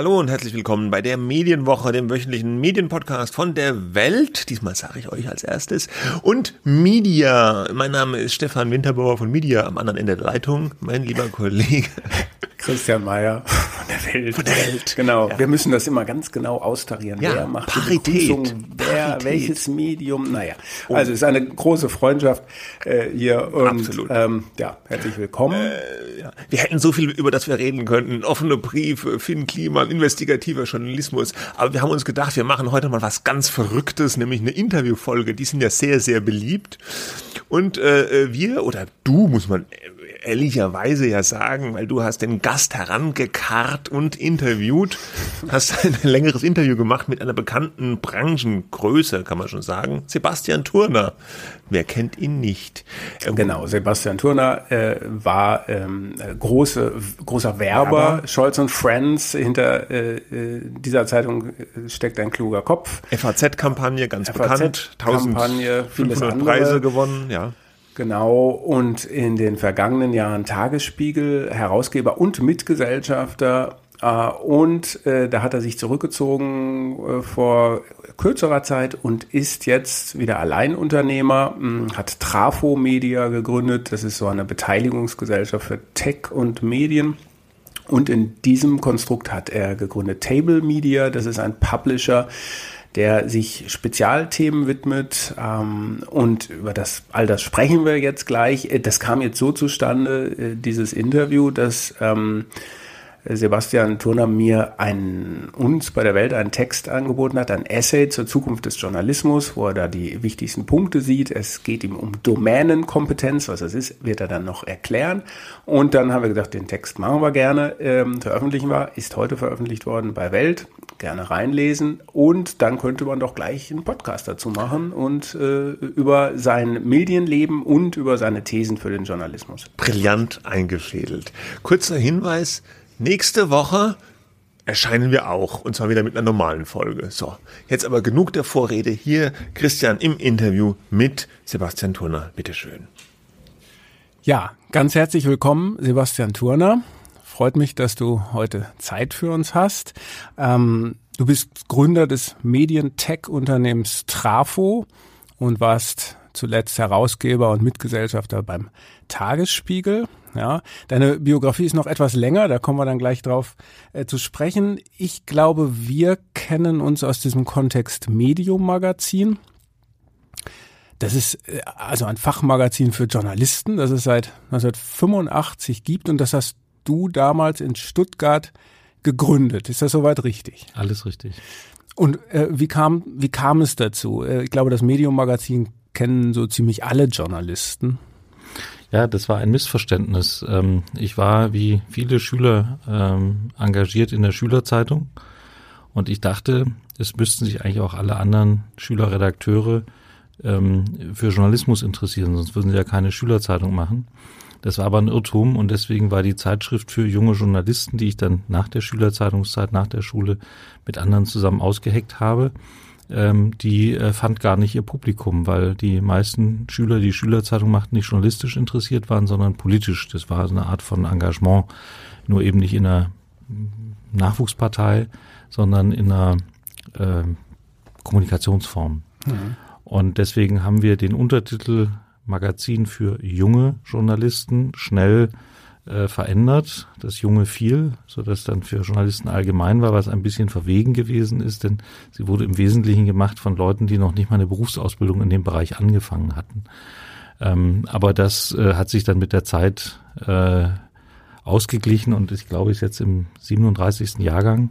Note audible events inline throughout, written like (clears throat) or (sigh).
Hallo und herzlich willkommen bei der Medienwoche, dem wöchentlichen Medienpodcast von der Welt. Diesmal sage ich euch als erstes. Und Media. Mein Name ist Stefan Winterbauer von Media am anderen Ende der Leitung. Mein lieber Kollege Christian Mayer von der Welt. von der Welt. Genau. Ja. Wir müssen das immer ganz genau austarieren. Ja, wer macht Parität. wer, Parität. welches Medium. Naja, also es ist eine große Freundschaft äh, hier und Absolut. Ähm, ja, herzlich willkommen. Ja, wir hätten so viel, über das wir reden könnten. Offene Briefe, Finn Kliman, investigativer Journalismus. Aber wir haben uns gedacht, wir machen heute mal was ganz Verrücktes, nämlich eine Interviewfolge. Die sind ja sehr, sehr beliebt. Und äh, wir, oder du, muss man ehrlicherweise ja sagen, weil du hast den Gast herangekarrt und interviewt, hast (laughs) ein längeres Interview gemacht mit einer bekannten Branchengröße, kann man schon sagen, Sebastian Turner. Wer kennt ihn nicht? Ähm, Genau, Sebastian Turner äh, war ähm, äh, große, großer Werber. Werber. Scholz und Friends. Hinter äh, äh, dieser Zeitung äh, steckt ein kluger Kopf. FAZ-Kampagne, ganz FAZ bekannt. Kampagne, vieles 1500 andere. Preise gewonnen, ja. Genau, und in den vergangenen Jahren Tagesspiegel, Herausgeber und Mitgesellschafter. Äh, und äh, da hat er sich zurückgezogen äh, vor kürzerer Zeit und ist jetzt wieder Alleinunternehmer, mh, hat Trafo Media gegründet. Das ist so eine Beteiligungsgesellschaft für Tech und Medien. Und in diesem Konstrukt hat er gegründet Table Media. Das ist ein Publisher, der sich Spezialthemen widmet. Ähm, und über das, all das sprechen wir jetzt gleich. Äh, Das kam jetzt so zustande, äh, dieses Interview, dass ähm, Sebastian Turner mir ein, uns bei der Welt einen Text angeboten hat, ein Essay zur Zukunft des Journalismus, wo er da die wichtigsten Punkte sieht. Es geht ihm um Domänenkompetenz, was das ist, wird er dann noch erklären. Und dann haben wir gesagt, den Text machen wir gerne, ähm, veröffentlichen wir, ist heute veröffentlicht worden bei Welt, gerne reinlesen. Und dann könnte man doch gleich einen Podcast dazu machen und äh, über sein Medienleben und über seine Thesen für den Journalismus. Brillant eingefädelt. Kurzer Hinweis, nächste Woche erscheinen wir auch, und zwar wieder mit einer normalen Folge. So, jetzt aber genug der Vorrede. Hier Christian im Interview mit Sebastian Turner. Bitteschön. Ja, ganz herzlich willkommen, Sebastian Turner. Freut mich, dass du heute Zeit für uns hast. Ähm, du bist Gründer des Medien-Tech-Unternehmens Trafo und warst zuletzt Herausgeber und Mitgesellschafter beim Tagesspiegel. Ja, deine Biografie ist noch etwas länger, da kommen wir dann gleich drauf äh, zu sprechen. Ich glaube, wir kennen uns aus diesem Kontext Medium Magazin. Das ist äh, also ein Fachmagazin für Journalisten, das es seit 1985 gibt und das hast du damals in Stuttgart gegründet. Ist das soweit richtig? Alles richtig. Und äh, wie kam wie kam es dazu? Äh, ich glaube, das Medium Magazin kennen so ziemlich alle Journalisten. Ja, das war ein Missverständnis. Ähm, ich war wie viele Schüler ähm, engagiert in der Schülerzeitung und ich dachte, es müssten sich eigentlich auch alle anderen Schülerredakteure ähm, für Journalismus interessieren, sonst würden sie ja keine Schülerzeitung machen. Das war aber ein Irrtum und deswegen war die Zeitschrift für junge Journalisten, die ich dann nach der Schülerzeitungszeit, nach der Schule mit anderen zusammen ausgeheckt habe, ähm, die äh, fand gar nicht ihr Publikum, weil die meisten Schüler, die Schülerzeitung machten, nicht journalistisch interessiert waren, sondern politisch. Das war eine Art von Engagement, nur eben nicht in einer Nachwuchspartei, sondern in einer äh, Kommunikationsform. Und deswegen haben wir den Untertitel Magazin für junge Journalisten schnell äh, verändert. Das Junge fiel, so dass dann für Journalisten allgemein war, was ein bisschen verwegen gewesen ist, denn sie wurde im Wesentlichen gemacht von Leuten, die noch nicht mal eine Berufsausbildung in dem Bereich angefangen hatten. Ähm, aber das äh, hat sich dann mit der Zeit äh, ausgeglichen und ich glaube, ist jetzt im 37. Jahrgang.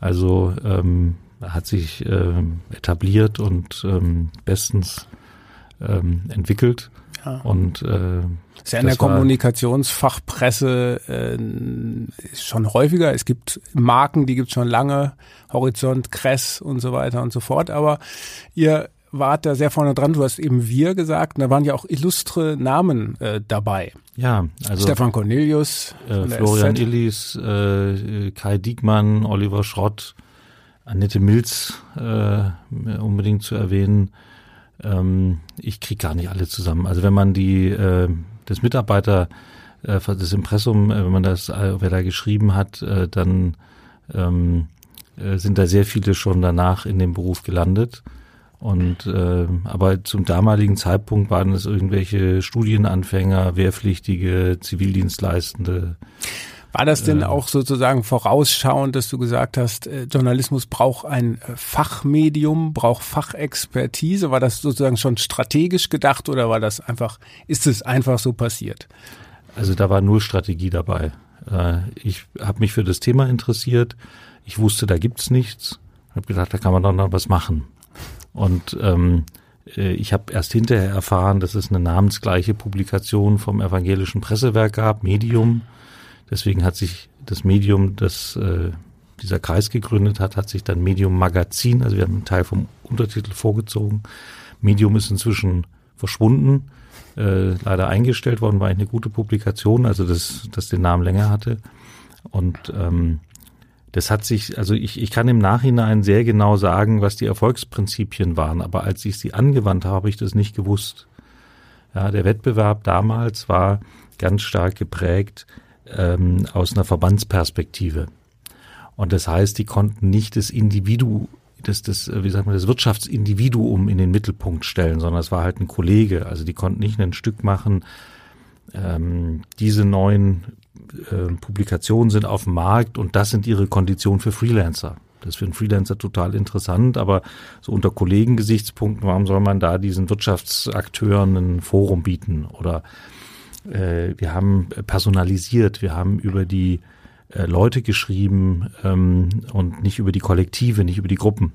Also ähm, hat sich ähm, etabliert und ähm, bestens ähm, entwickelt. Ja. Und äh, Ist ja in der das Kommunikationsfachpresse äh, ist schon häufiger. Es gibt Marken, die gibt es schon lange, Horizont, Kress und so weiter und so fort. Aber ihr wart da sehr vorne dran. Du hast eben wir gesagt. Und da waren ja auch illustre Namen äh, dabei. ja, also Stefan Cornelius, äh, Florian SZ. Illis, äh, Kai Diekmann, Oliver Schrott, Annette Milz äh, unbedingt zu erwähnen. Ähm, ich krieg gar nicht alle zusammen. Also wenn man die das Mitarbeiter äh, das Impressum, äh, wenn man das, äh, wer da geschrieben hat, äh, dann ähm, äh, sind da sehr viele schon danach in dem Beruf gelandet. Und äh, aber zum damaligen Zeitpunkt waren es irgendwelche Studienanfänger, Wehrpflichtige, Zivildienstleistende. War das denn auch sozusagen vorausschauend, dass du gesagt hast, äh, Journalismus braucht ein äh, Fachmedium, braucht Fachexpertise? War das sozusagen schon strategisch gedacht oder war das einfach, ist es einfach so passiert? Also da war nur Strategie dabei. Äh, ich habe mich für das Thema interessiert. Ich wusste, da gibt's nichts. Habe gedacht, da kann man doch noch was machen. Und ähm, äh, ich habe erst hinterher erfahren, dass es eine namensgleiche Publikation vom evangelischen Pressewerk gab, Medium. Deswegen hat sich das Medium, das äh, dieser Kreis gegründet hat, hat sich dann Medium Magazin, also wir haben einen Teil vom Untertitel vorgezogen. Medium ist inzwischen verschwunden, äh, leider eingestellt worden, war eine gute Publikation, also das, das den Namen länger hatte. Und ähm, das hat sich, also ich, ich kann im Nachhinein sehr genau sagen, was die Erfolgsprinzipien waren, aber als ich sie angewandt habe, habe ich das nicht gewusst. Ja, der Wettbewerb damals war ganz stark geprägt ähm, aus einer Verbandsperspektive. Und das heißt, die konnten nicht das Individu, das, das, wie sagt man, das Wirtschaftsindividuum in den Mittelpunkt stellen, sondern es war halt ein Kollege. Also die konnten nicht ein Stück machen, ähm, diese neuen äh, Publikationen sind auf dem Markt und das sind ihre Konditionen für Freelancer. Das ist für einen Freelancer total interessant, aber so unter Kollegengesichtspunkten, warum soll man da diesen Wirtschaftsakteuren ein Forum bieten? Oder äh, wir haben personalisiert, wir haben über die äh, Leute geschrieben ähm, und nicht über die Kollektive, nicht über die Gruppen.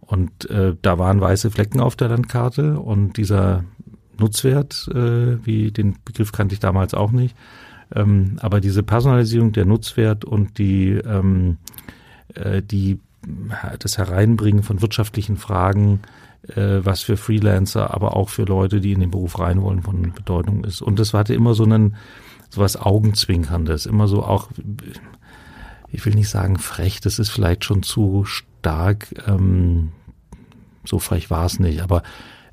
Und äh, da waren weiße Flecken auf der Landkarte und dieser Nutzwert, äh, wie den Begriff kannte ich damals auch nicht, ähm, aber diese Personalisierung, der Nutzwert und die, ähm, äh, die, das Hereinbringen von wirtschaftlichen Fragen, was für Freelancer, aber auch für Leute, die in den Beruf rein wollen, von Bedeutung ist. Und das hatte immer so einen, so was Augenzwinkerndes, immer so auch, ich will nicht sagen frech, das ist vielleicht schon zu stark, ähm, so frech war es nicht, aber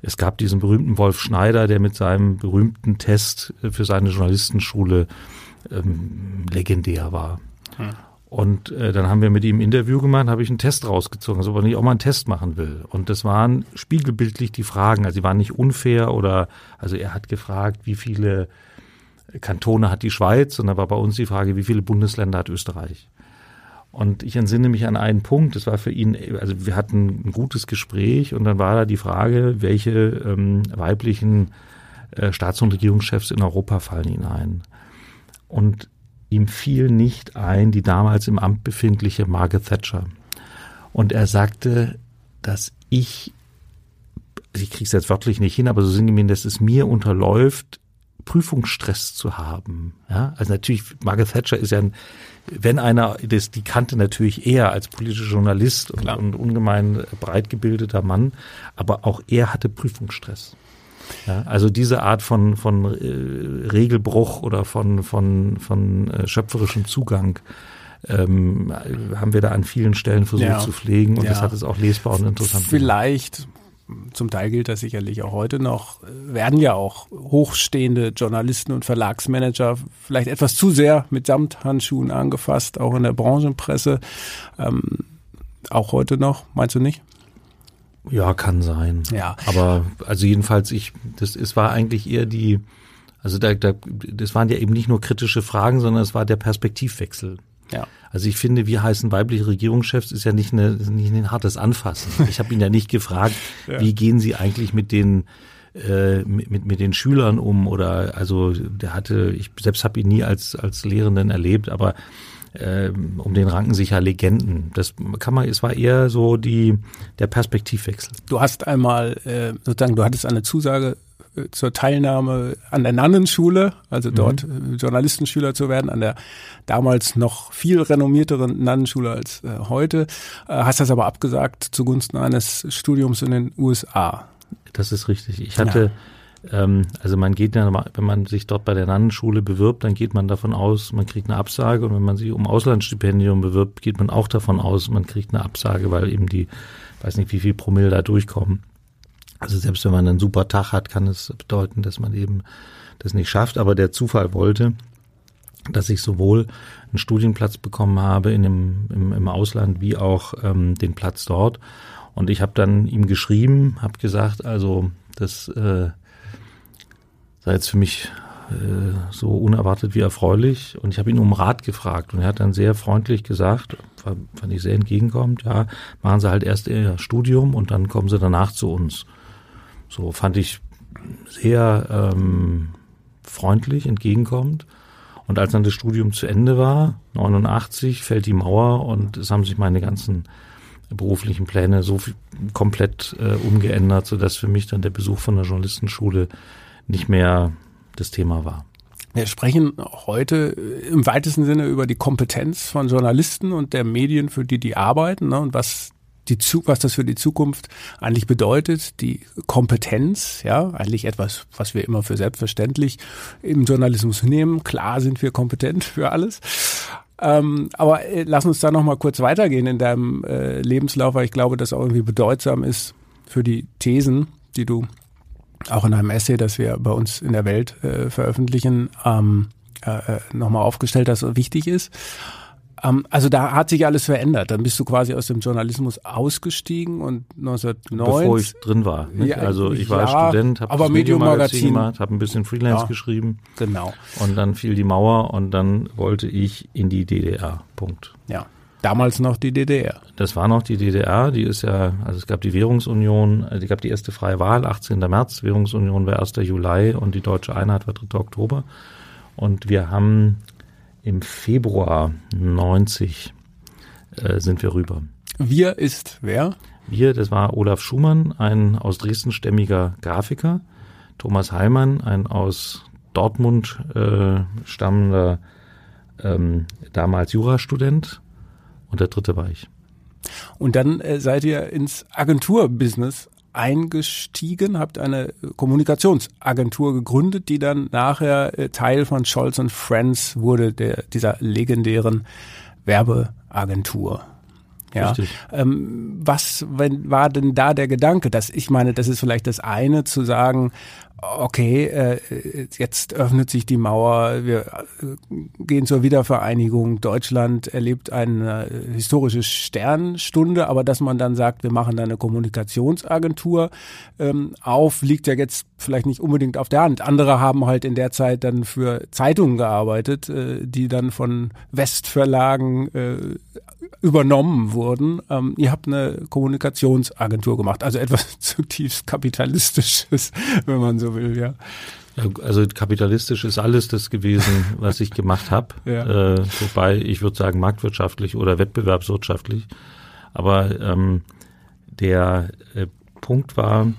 es gab diesen berühmten Wolf Schneider, der mit seinem berühmten Test äh, für seine Journalistenschule ähm, legendär war. Hm. Und äh, dann haben wir mit ihm ein Interview gemacht, habe ich einen Test rausgezogen, also ob er nicht auch mal einen Test machen will. Und das waren spiegelbildlich die Fragen, also sie waren nicht unfair oder, also er hat gefragt, wie viele Kantone hat die Schweiz und da war bei uns die Frage, wie viele Bundesländer hat Österreich. Und ich entsinne mich an einen Punkt, das war für ihn, also wir hatten ein gutes Gespräch und dann war da die Frage, welche ähm, weiblichen äh, Staats- und Regierungschefs in Europa fallen ihn ein. Und ihm fiel nicht ein die damals im Amt befindliche Margaret Thatcher. Und er sagte, dass ich, ich kriege es jetzt wörtlich nicht hin, aber so sinngemäß, dass es mir unterläuft, Prüfungsstress zu haben. Ja, also natürlich, Margaret Thatcher ist ja ein, wenn einer, das, die kannte natürlich eher als politischer Journalist und, und ungemein breit gebildeter Mann, aber auch er hatte Prüfungsstress. Ja, also diese Art von, von äh, Regelbruch oder von, von, von äh, schöpferischem Zugang ähm, haben wir da an vielen Stellen versucht ja. zu pflegen und ja. das hat es auch lesbar und interessant Vielleicht zum Teil gilt das sicherlich auch heute noch, werden ja auch hochstehende Journalisten und Verlagsmanager vielleicht etwas zu sehr mit Samthandschuhen angefasst, auch in der Branchenpresse. Ähm, auch heute noch, meinst du nicht? Ja, kann sein. Ja. Aber also jedenfalls, ich, das, es war eigentlich eher die, also da, da, das waren ja eben nicht nur kritische Fragen, sondern es war der Perspektivwechsel. Ja. Also ich finde, wie heißen weibliche Regierungschefs ist ja nicht, eine, nicht ein hartes Anfassen. (laughs) Ich habe ihn ja nicht gefragt, ja. wie gehen Sie eigentlich mit den äh, mit, mit den Schülern um oder also der hatte, ich selbst habe ihn nie als als Lehrenden erlebt, aber äh, um den ranken sich ja Legenden. Das kann man, es war eher so die der Perspektivwechsel. Du hast einmal äh, sozusagen, du hattest eine Zusage zur Teilnahme an der Nannenschule, also dort mhm. Journalistenschüler zu werden, an der damals noch viel renommierteren Nannenschule als äh, heute, äh, hast das aber abgesagt zugunsten eines Studiums in den USA. Das ist richtig. Ich hatte, ja. Ähm, also man geht ja, wenn man sich dort bei der Nannenschule bewirbt, dann geht man davon aus, man kriegt eine Absage und wenn man sich um Auslandsstipendium bewirbt, geht man auch davon aus, man kriegt eine Absage, weil eben die, weiß nicht, wie viel Promille da durchkommen. Also selbst wenn man einen super Tag hat, kann es bedeuten, dass man eben das nicht schafft. Aber der Zufall wollte, dass ich sowohl einen Studienplatz bekommen habe in dem, im, im Ausland wie auch ähm, den Platz dort. Und ich habe dann ihm geschrieben, habe gesagt, also das äh, sei jetzt für mich äh, so unerwartet wie erfreulich. Und ich habe ihn um Rat gefragt und er hat dann sehr freundlich gesagt, fand ich sehr entgegenkommend, ja, machen Sie halt erst Ihr Studium und dann kommen Sie danach zu uns. So fand ich sehr ähm, freundlich, entgegenkommend. Und als dann das Studium zu Ende war, 89, fällt die Mauer und es haben sich meine ganzen beruflichen Pläne so viel, komplett äh, umgeändert, sodass für mich dann der Besuch von der Journalistenschule nicht mehr das Thema war. Wir sprechen heute im weitesten Sinne über die Kompetenz von Journalisten und der Medien, für die die arbeiten ne, und was die, was das für die Zukunft eigentlich bedeutet, die Kompetenz, ja, eigentlich etwas, was wir immer für selbstverständlich im Journalismus nehmen. Klar sind wir kompetent für alles. Ähm, aber äh, lass uns da noch mal kurz weitergehen in deinem äh, Lebenslauf, weil ich glaube, das auch irgendwie bedeutsam ist für die Thesen, die du auch in einem Essay, das wir bei uns in der Welt äh, veröffentlichen, ähm, äh, äh nochmal aufgestellt, dass wichtig ist. Ähm, also da hat sich alles verändert. Dann bist du quasi aus dem Journalismus ausgestiegen und 1990. Bevor ich drin war. Nicht? Ja, also ich war ja, Student, habe das Medium-Magazin gemacht, habe ein bisschen Freelance ja, geschrieben. Genau. Und dann fiel die Mauer und dann wollte ich in die DDR. Punkt. Ja. Damals noch die DDR. Das war noch die DDR, die ist ja, also es gab die Währungsunion, es gab die erste freie Wahl, 18. März, Währungsunion war 1. Juli und die Deutsche Einheit war 3. Oktober. Und wir haben im Februar 90 äh, sind wir rüber. Wir ist wer? Wir, das war Olaf Schumann, ein aus Dresden stämmiger Grafiker, Thomas Heilmann, ein aus Dortmund äh, stammender ähm, damals Jurastudent und der dritte war ich. Und dann äh, seid ihr ins Agenturbusiness eingestiegen, habt eine Kommunikationsagentur gegründet, die dann nachher äh, Teil von Scholz und Friends wurde, der, dieser legendären Werbeagentur. Ja. Ähm, was wenn, war denn da der Gedanke, dass ich meine, das ist vielleicht das eine zu sagen, okay, äh, jetzt öffnet sich die Mauer, wir äh, gehen zur Wiedervereinigung, Deutschland erlebt eine historische Sternstunde, aber dass man dann sagt, wir machen da eine Kommunikationsagentur ähm, auf, liegt ja jetzt vielleicht nicht unbedingt auf der Hand. Andere haben halt in der Zeit dann für Zeitungen gearbeitet, äh, die dann von Westverlagen äh, übernommen wurden. Ähm, ihr habt eine Kommunikationsagentur gemacht, also etwas (laughs) zutiefst kapitalistisches, wenn man so will, ja. Also kapitalistisch ist alles das gewesen, was ich gemacht habe. (laughs) Ja. Äh, wobei ich würde sagen marktwirtschaftlich oder wettbewerbswirtschaftlich. Aber ähm, der äh, Punkt war,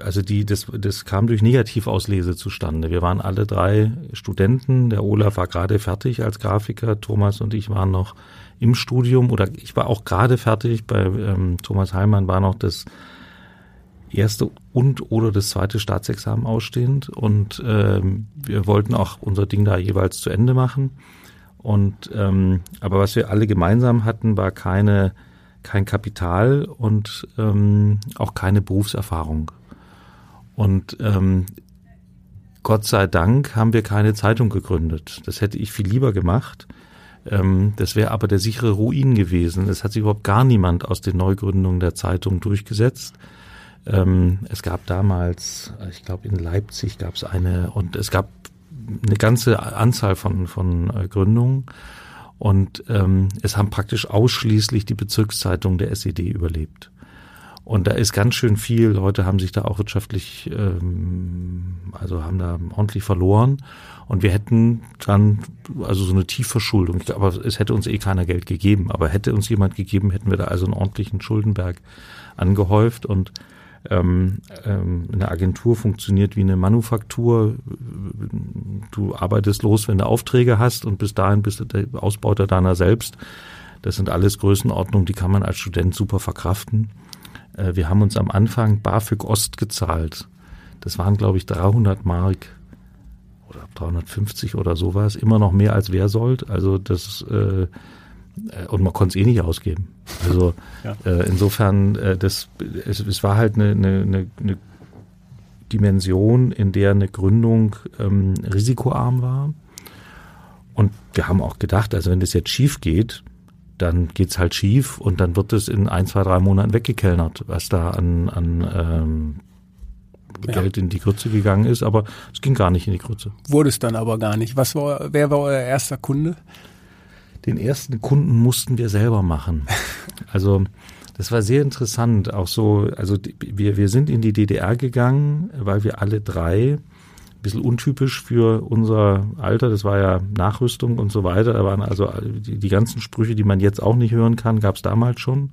also die, das, das kam durch Negativauslese zustande. Wir waren alle drei Studenten. Der Olaf war gerade fertig als Grafiker. Thomas und ich waren noch im Studium oder ich war auch gerade fertig. Bei ähm, Thomas Heilmann war noch das erste und oder das zweite Staatsexamen ausstehend und ähm, wir wollten auch unser Ding da jeweils zu Ende machen. Und ähm, aber was wir alle gemeinsam hatten, war keine kein Kapital und ähm, auch keine Berufserfahrung. Und ähm, Gott sei Dank haben wir keine Zeitung gegründet. Das hätte ich viel lieber gemacht. Ähm, das wäre aber der sichere Ruin gewesen. Es hat sich überhaupt gar niemand aus den Neugründungen der Zeitung durchgesetzt. Ähm, es gab damals, ich glaube in Leipzig gab es eine und es gab eine ganze Anzahl von, von äh, Gründungen. Und ähm, es haben praktisch ausschließlich die Bezirkszeitungen der SED überlebt. Und da ist ganz schön viel. Leute haben sich da auch wirtschaftlich, ähm, also haben da ordentlich verloren. Und wir hätten dann, also so eine Tiefverschuldung, aber es hätte uns eh keiner Geld gegeben. Aber hätte uns jemand gegeben, hätten wir da also einen ordentlichen Schuldenberg angehäuft. Und ähm, ähm, eine Agentur funktioniert wie eine Manufaktur. Du arbeitest los, wenn du Aufträge hast und bis dahin bist du der Ausbeuter deiner selbst. Das sind alles Größenordnungen, die kann man als Student super verkraften. Äh, wir haben uns am Anfang BAföG Ost gezahlt. Das waren, glaube ich, 300 Mark oder 350 oder sowas. Immer noch mehr als wer sollt. Also das äh, äh und man konnte es eh nicht ausgeben. Also (laughs) ja. äh, insofern, äh, das, es, es war halt eine, eine, eine Dimension, in der eine Gründung ähm, risikoarm war. Und wir haben auch gedacht, also wenn das jetzt schief geht, dann geht's halt schief und dann wird es in ein, zwei, drei Monaten weggekellnert, was da an, an ähm, ja. Geld in die Grütze gegangen ist, aber es ging gar nicht in die Grütze. Wurde es dann aber gar nicht. Was war, wer war euer erster Kunde? Den ersten Kunden mussten wir selber machen. (laughs) Also das war sehr interessant. Auch so, also wir, wir sind in die DDR gegangen, weil wir alle drei bisschen untypisch für unser Alter. Das war ja Nachrüstung und so weiter. Da waren also die, die ganzen Sprüche, die man jetzt auch nicht hören kann, gab es damals schon.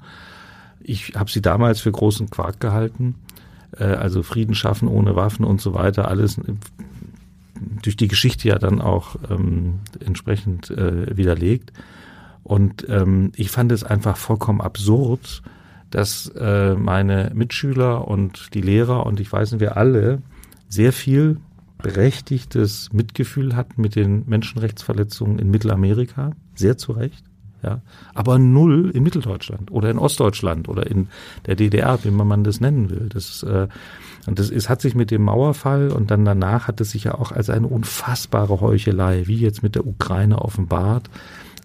Ich habe sie damals für großen Quark gehalten. Äh, also Frieden schaffen ohne Waffen und so weiter. Alles durch die Geschichte ja dann auch ähm, entsprechend äh, widerlegt. Und ähm, ich fand es einfach vollkommen absurd, dass äh, meine Mitschüler und die Lehrer und ich weiß nicht, wir alle sehr viel berechtigtes Mitgefühl hatten mit den Menschenrechtsverletzungen in Mittelamerika, sehr zu Recht, ja, aber null in Mitteldeutschland oder in Ostdeutschland oder in der DDR, wie man das nennen will. Das, äh, und das ist, hat sich mit dem Mauerfall und dann danach hat es sich ja auch als eine unfassbare Heuchelei, wie jetzt mit der Ukraine offenbart,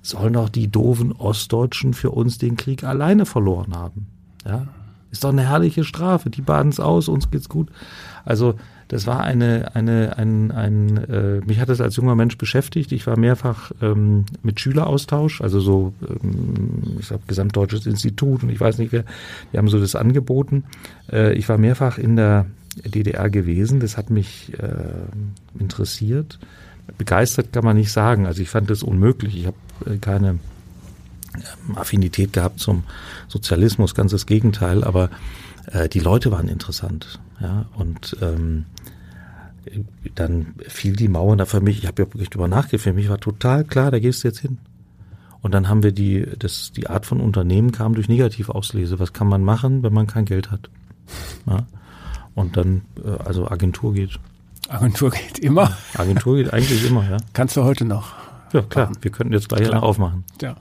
sollen doch die doofen Ostdeutschen für uns den Krieg alleine verloren haben. Ja, ist doch eine herrliche Strafe. Die baden es aus, uns geht's gut. Also das war eine, eine, ein, ein äh, mich hat das als junger Mensch beschäftigt. Ich war mehrfach ähm, mit Schüleraustausch, also so, ähm, ich glaube, Gesamtdeutsches Institut und ich weiß nicht wer, die haben so das angeboten. Äh, ich war mehrfach in der DDR gewesen, das hat mich äh, interessiert. Begeistert kann man nicht sagen, also ich fand das unmöglich. Ich habe äh, keine ähm, Affinität gehabt zum Sozialismus, ganz das Gegenteil, aber äh, die Leute waren interessant. Ja, und ähm, dann fiel die Mauer da für mich, ich habe ja wirklich drüber nachgedacht, für mich war total klar, da gehst du jetzt hin. Und dann haben wir die, das, die Art von Unternehmen kam durch Negativauslese. Was kann man machen, wenn man kein Geld hat? Ja? Und dann, äh, also Agentur geht. Agentur geht immer? Agentur geht eigentlich immer, ja. Kannst du heute noch? Ja, klar. Wir könnten jetzt gleich klar. aufmachen. Ja.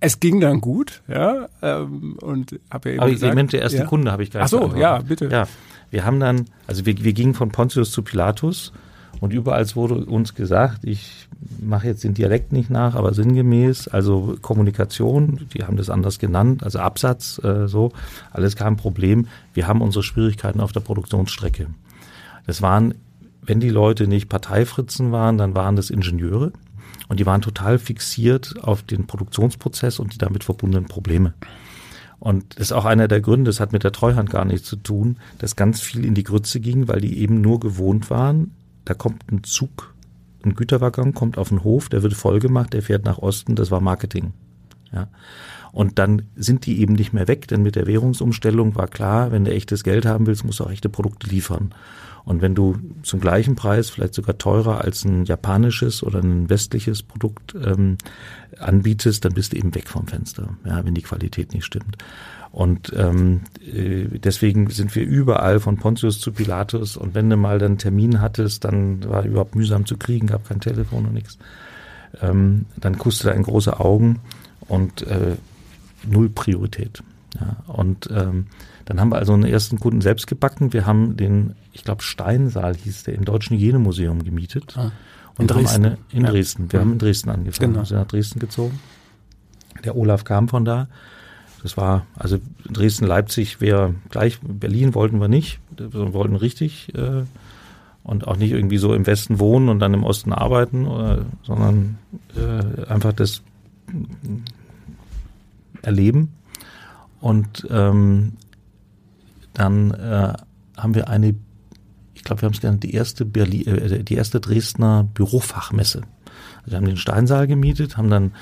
Es ging dann gut, ja, ähm, und habe ja eben Aber gesagt, Mensch, der erste ja. Kunde habe ich gerade. Ach so, ja, bitte. Ja, wir haben dann, also wir, wir gingen von Pontius zu Pilatus und überall wurde uns gesagt, ich mache jetzt den Dialekt nicht nach, aber sinngemäß, also Kommunikation, die haben das anders genannt, also Absatz, äh, so, alles kein Problem. Wir haben unsere Schwierigkeiten auf der Produktionsstrecke. Das waren, wenn die Leute nicht Parteifritzen waren, dann waren das Ingenieure und die waren total fixiert auf den Produktionsprozess und die damit verbundenen Probleme. Und das ist auch einer der Gründe, das hat mit der Treuhand gar nichts zu tun, dass ganz viel in die Grütze ging, weil die eben nur gewohnt waren, da kommt ein Zug, ein Güterwaggon kommt auf den Hof, der wird voll gemacht, der fährt nach Osten, das war Marketing. Ja. Und dann sind die eben nicht mehr weg, denn mit der Währungsumstellung war klar, wenn du echtes Geld haben willst, musst du auch echte Produkte liefern. Und wenn du zum gleichen Preis, vielleicht sogar teurer als ein japanisches oder ein westliches Produkt ähm, anbietest, dann bist du eben weg vom Fenster, ja, wenn die Qualität nicht stimmt. Und ähm, äh, deswegen sind wir überall von Pontius zu Pilatus. Und wenn du mal dann einen Termin hattest, dann war überhaupt mühsam zu kriegen, gab kein Telefon und nichts. Ähm, dann kusste er in große Augen und äh, null Priorität. Ja, und ähm, dann haben wir also einen ersten Kunden selbst gebacken. Wir haben den, ich glaube, Steinsaal hieß der, im Deutschen Hygienemuseum gemietet. Ah, und haben eine in ja. Dresden. Wir ja. haben in Dresden angefangen. Genau. Wir sind nach Dresden gezogen. Der Olaf kam von da. Das war, also Dresden, Leipzig wäre gleich, Berlin wollten wir nicht. Wir wollten richtig äh, und auch nicht irgendwie so im Westen wohnen und dann im Osten arbeiten, oder, sondern äh, einfach das erleben. Und ähm, dann äh, haben wir eine, ich glaube, wir haben es genannt, die erste Berlin, äh, die erste Dresdner Bürofachmesse. Also wir haben den Steinsaal gemietet, haben dann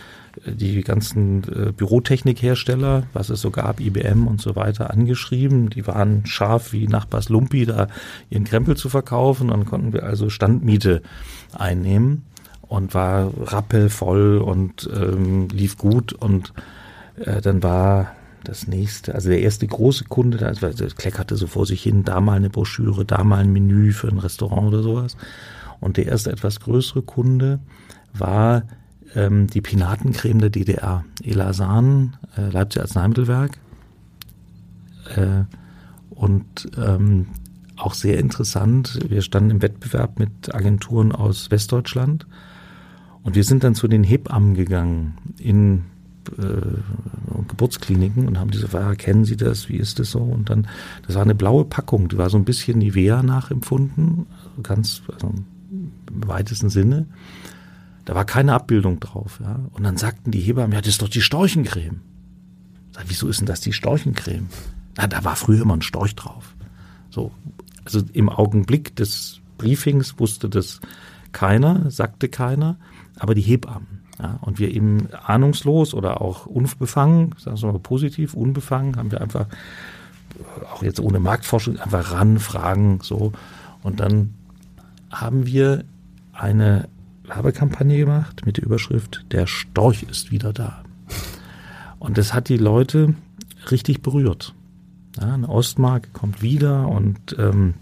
äh, die ganzen äh, Bürotechnikhersteller, was es so gab, IBM und so weiter, angeschrieben. Die waren scharf wie Nachbars Lumpi, da ihren Krempel zu verkaufen. Dann konnten wir also Standmiete einnehmen und war rappelvoll und ähm, lief gut. Und äh, dann war das nächste, also der erste große Kunde, da also kleckerte so vor sich hin, da mal eine Broschüre, da mal ein Menü für ein Restaurant oder sowas. Und der erste etwas größere Kunde war ähm, die Pinatencreme der DDR. Elasan, äh, Leipzig Arzneimittelwerk. Äh, und ähm, auch sehr interessant, wir standen im Wettbewerb mit Agenturen aus Westdeutschland Und wir sind dann zu den Hebammen gegangen in äh, Geburtskliniken und haben diese Frage, kennen Sie das, wie ist das so? Und dann, das war eine blaue Packung, die war so ein bisschen Nivea nachempfunden, ganz also im weitesten Sinne. Da war keine Abbildung drauf. Ja. Und dann sagten die Hebammen, ja, das ist doch die Storchencreme. Sag, wieso ist denn das die Storchencreme? Na, da war früher immer ein Storch drauf. So, also im Augenblick des Briefings wusste das keiner, sagte keiner, aber die Hebammen. Ja, und wir eben ahnungslos oder auch unbefangen, sagen wir mal positiv, unbefangen, haben wir einfach, auch jetzt ohne Marktforschung, einfach ran, fragen, so. Und dann haben wir eine Werbekampagne gemacht mit der Überschrift Der Storch ist wieder da. Und das hat die Leute richtig berührt. Ja, eine Ostmark kommt wieder und ähm,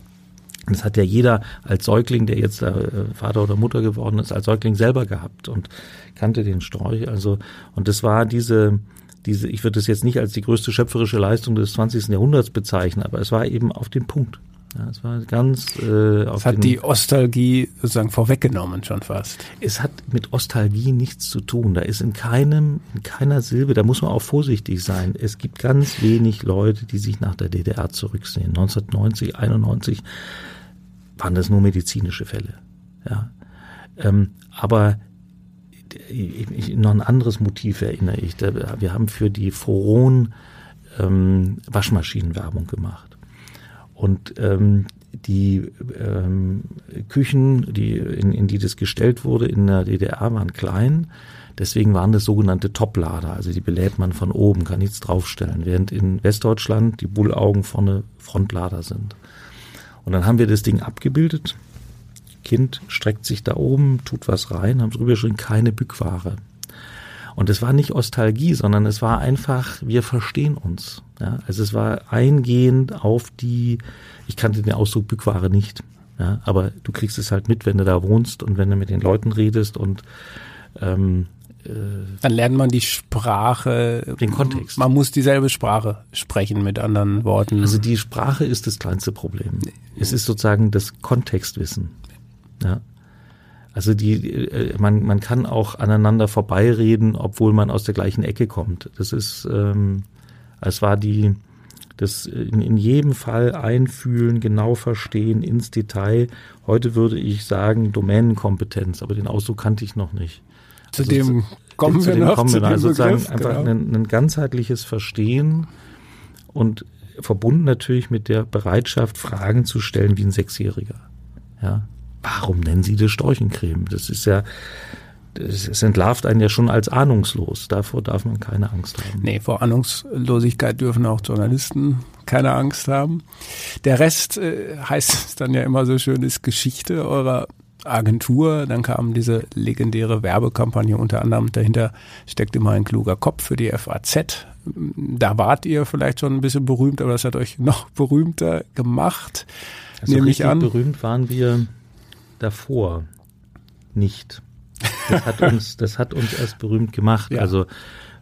das hat ja jeder als Säugling, der jetzt äh, Vater oder Mutter geworden ist, als Säugling selber gehabt und kannte den Storch. Also und das war diese diese, ich würde es jetzt nicht als die größte schöpferische Leistung des 20. Jahrhunderts bezeichnen, aber es war eben auf den Punkt. Ja, es war ganz äh, auf Es hat die Ostalgie sozusagen vorweggenommen schon fast. Es hat mit Ostalgie nichts zu tun. Da ist in keinem, in keiner Silbe, da muss man auch vorsichtig sein. Es gibt ganz wenig Leute, die sich nach der DDR zurücksehen. 1990, 91 waren das nur medizinische Fälle. Ja. Ähm, aber ich, ich, noch ein anderes Motiv erinnere ich. wir haben für die Foron ähm, Waschmaschinenwerbung gemacht. Und ähm, die ähm, Küchen, die, in, in die das gestellt wurde in der DDR, waren klein. Deswegen waren das sogenannte Toplader. Also die belädt man von oben, kann nichts draufstellen. Während in Westdeutschland die Bullaugen vorne Frontlader sind. Und dann haben wir das Ding abgebildet. Kind streckt sich da oben, tut was rein, haben drüber geschrieben, keine Bückware. Und es war nicht Ostalgie, sondern es war einfach, wir verstehen uns. Ja, also es war eingehend auf die, ich kannte den Ausdruck Bückware nicht. Ja, aber du kriegst es halt mit, wenn du da wohnst und wenn du mit den Leuten redest und ähm, äh, dann lernt man die Sprache, den Kontext. Man muss dieselbe Sprache sprechen, mit anderen Worten. Also die Sprache ist das kleinste Problem. Es ist sozusagen das Kontextwissen. Ja. Also die, äh, man, man kann auch aneinander vorbeireden, obwohl man aus der gleichen Ecke kommt. Das ist, ähm, es war die, das in, in jedem Fall einfühlen, genau verstehen, ins Detail. Heute würde ich sagen Domänenkompetenz, aber den Ausdruck kannte ich noch nicht. Zu also dem zu, kommen zu wir noch. Kommen wir noch. Also sozusagen Begriff, einfach genau. ein, ein ganzheitliches Verstehen und verbunden natürlich mit der Bereitschaft, Fragen zu stellen wie ein Sechsjähriger. Ja, warum nennen Sie das Storchencreme? Das ist ja, es entlarvt einen ja schon als ahnungslos. Davor darf man keine Angst haben. Nee, vor Ahnungslosigkeit dürfen auch Journalisten keine Angst haben. Der Rest äh, heißt es dann ja immer so schön, ist Geschichte eurer Agentur. Dann kam diese legendäre Werbekampagne unter anderem. Dahinter steckt immer ein kluger Kopf für die FAZ. Da wart ihr vielleicht schon ein bisschen berühmt, aber das hat euch noch (laughs) berühmter gemacht. Also nehme ich an. berühmt waren wir davor nicht. Das hat uns, das hat uns erst berühmt gemacht. Ja. Also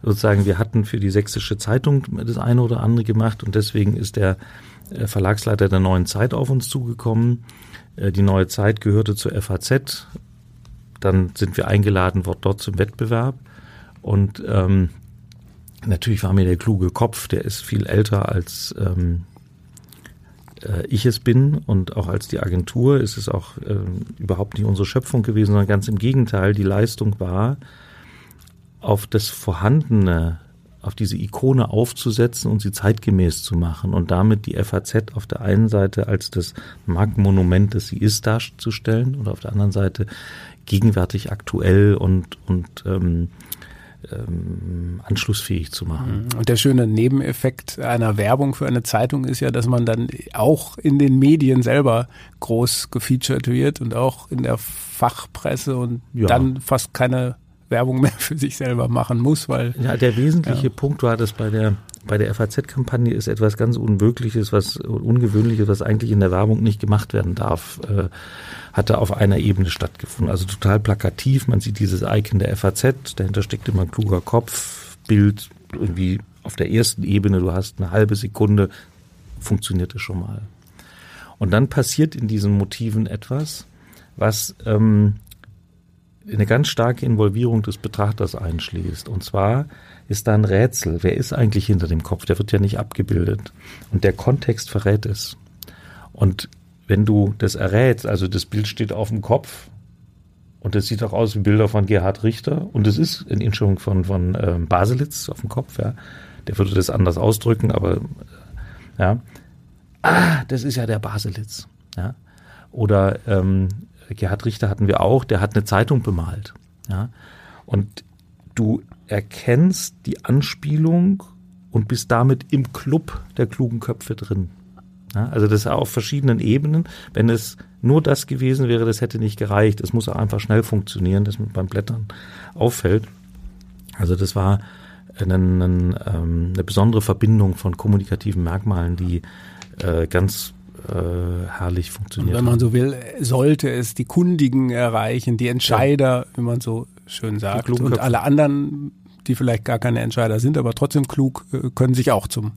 sozusagen, wir hatten für die Sächsische Zeitung das eine oder andere gemacht und deswegen ist der äh, Verlagsleiter der Neuen Zeit auf uns zugekommen. Äh, die Neue Zeit gehörte zur FAZ. Dann sind wir eingeladen worden dort zum Wettbewerb und ähm, natürlich war mir der kluge Kopf, der ist viel älter als ähm, äh, ich es bin und auch als die Agentur ist es auch äh, überhaupt nicht unsere Schöpfung gewesen, sondern ganz im Gegenteil, die Leistung war, auf das Vorhandene, auf diese Ikone aufzusetzen und sie zeitgemäß zu machen und damit die FAZ auf der einen Seite als das Markenmonument, das sie ist, darzustellen und auf der anderen Seite gegenwärtig aktuell und, und ähm, ähm, anschlussfähig zu machen. Mhm. Und der schöne Nebeneffekt einer Werbung für eine Zeitung ist ja, dass man dann auch in den Medien selber groß gefeatured wird und auch in der Fachpresse und ja. dann fast keine Werbung mehr für sich selber machen muss, weil ja der wesentliche ja. Punkt war das bei der bei der FAZ-Kampagne ist etwas ganz Unmögliches, was Ungewöhnliches, was eigentlich in der Werbung nicht gemacht werden darf, äh, hatte auf einer Ebene stattgefunden. Also total plakativ. Man sieht dieses Icon der FAZ, dahinter steckt immer ein kluger Kopf, Bild irgendwie auf der ersten Ebene. Du hast eine halbe Sekunde, funktioniert es schon mal. Und dann passiert in diesen Motiven etwas, was ähm, eine ganz starke Involvierung des Betrachters einschließt. Und zwar ist da ein Rätsel. Wer ist eigentlich hinter dem Kopf? Der wird ja nicht abgebildet. Und der Kontext verrät es. Und wenn du das errätst, also das Bild steht auf dem Kopf und das sieht auch aus wie Bilder von Gerhard Richter und es ist in Inschung von, von ähm, Baselitz auf dem Kopf, ja. Der würde das anders ausdrücken, aber ja. Ah, das ist ja der Baselitz. Ja. Oder ähm, Gerhard Richter hatten wir auch, der hat eine Zeitung bemalt. Ja. Und du erkennst die Anspielung und bist damit im Club der klugen Köpfe drin. Ja, also das auf verschiedenen Ebenen. Wenn es nur das gewesen wäre, das hätte nicht gereicht. Es muss auch einfach schnell funktionieren, dass man beim Blättern auffällt. Also das war eine, eine, ähm, eine besondere Verbindung von kommunikativen Merkmalen, die äh, ganz äh, herrlich funktioniert. Und wenn man so will, sollte es die Kundigen erreichen, die Entscheider, ja. wie man so schön sagt. Und alle anderen, die vielleicht gar keine Entscheider sind, aber trotzdem klug, äh, können sich auch zum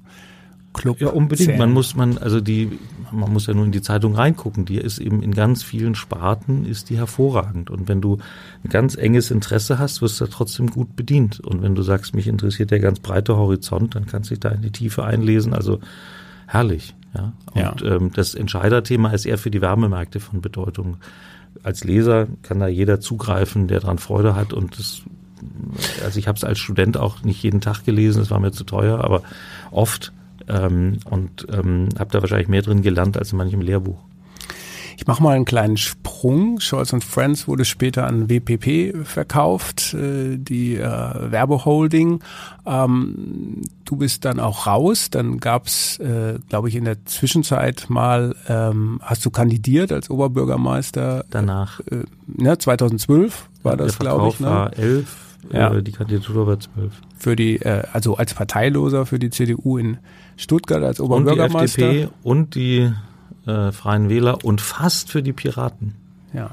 Club. Ja, unbedingt. Zählen. Man muss man, also die, man muss ja nur in die Zeitung reingucken. Die ist eben in ganz vielen Sparten ist die hervorragend. Und wenn du ein ganz enges Interesse hast, wirst du trotzdem gut bedient. Und wenn du sagst, mich interessiert der ganz breite Horizont, dann kannst du dich da in die Tiefe einlesen. Also herrlich. Ja. Und ja. Ähm, das Entscheiderthema ist eher für die Wärmemärkte von Bedeutung. Als Leser kann da jeder zugreifen, der daran Freude hat und das also ich habe es als Student auch nicht jeden Tag gelesen, das war mir zu teuer, aber oft ähm, und ähm, habe da wahrscheinlich mehr drin gelernt als in manchem Lehrbuch. Ich mache mal einen kleinen Sprung. Scholz Friends wurde später an WPP verkauft, äh, die äh, Werbeholding. Ähm, du bist dann auch raus. Dann gab's, äh, glaube ich, in der Zwischenzeit mal, ähm, hast du kandidiert als Oberbürgermeister? Danach. Äh, ne, 2012 war ja, das, glaube ich. Ne? war elf. Ja. Äh, die Kandidatur war zwölf. Für die, äh, also als Parteiloser für die CDU in Stuttgart als Oberbürgermeister. Und die FDP und die äh, Freien Wähler und fast für die Piraten. Ja.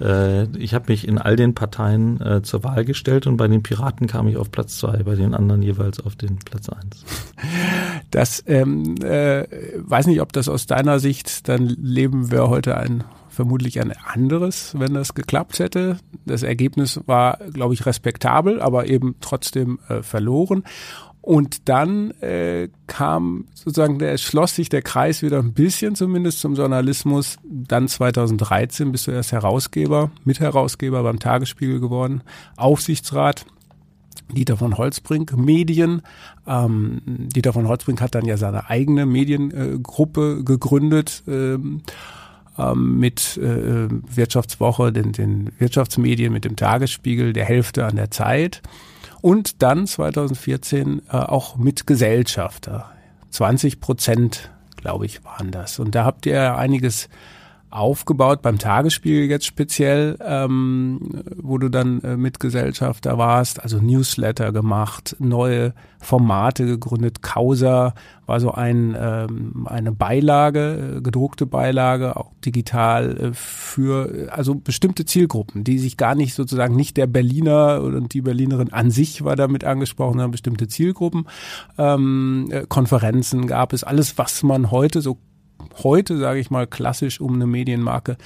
Äh, ich habe mich in all den Parteien äh, zur Wahl gestellt und bei den Piraten kam ich auf Platz zwei, bei den anderen jeweils auf den Platz eins. (laughs) Das ähm, äh, weiß nicht, ob das aus deiner Sicht, dann leben wir heute ein vermutlich ein anderes, wenn das geklappt hätte. Das Ergebnis war, glaube ich, respektabel, aber eben trotzdem äh, verloren. Und dann äh, kam sozusagen, der schloss sich der Kreis wieder ein bisschen zumindest zum Journalismus. Dann 2013 bist du erst Herausgeber, Mitherausgeber beim Tagesspiegel geworden, Aufsichtsrat. Dieter von Holzbrink Medien. Ähm, Dieter von Holzbrink hat dann ja seine eigene Mediengruppe äh, gegründet ähm, ähm, mit äh, Wirtschaftswoche, den, den Wirtschaftsmedien, mit dem Tagesspiegel, der Hälfte an der Zeit und dann 2014 äh, auch mit Gesellschafter. 20 Prozent, glaube ich, waren das. Und da habt ihr einiges aufgebaut beim Tagesspiegel jetzt speziell, ähm, wo du dann äh, Mitgesellschafter warst, also Newsletter gemacht, neue Formate gegründet. Causa war so ein ähm, eine Beilage, äh, gedruckte Beilage, auch digital äh, für also bestimmte Zielgruppen, die sich gar nicht sozusagen nicht der Berliner und die Berlinerin an sich war damit angesprochen, sondern bestimmte Zielgruppen. Ähm, äh, Konferenzen gab es, alles, was man heute so heute, sage ich mal, klassisch um eine Medienmarke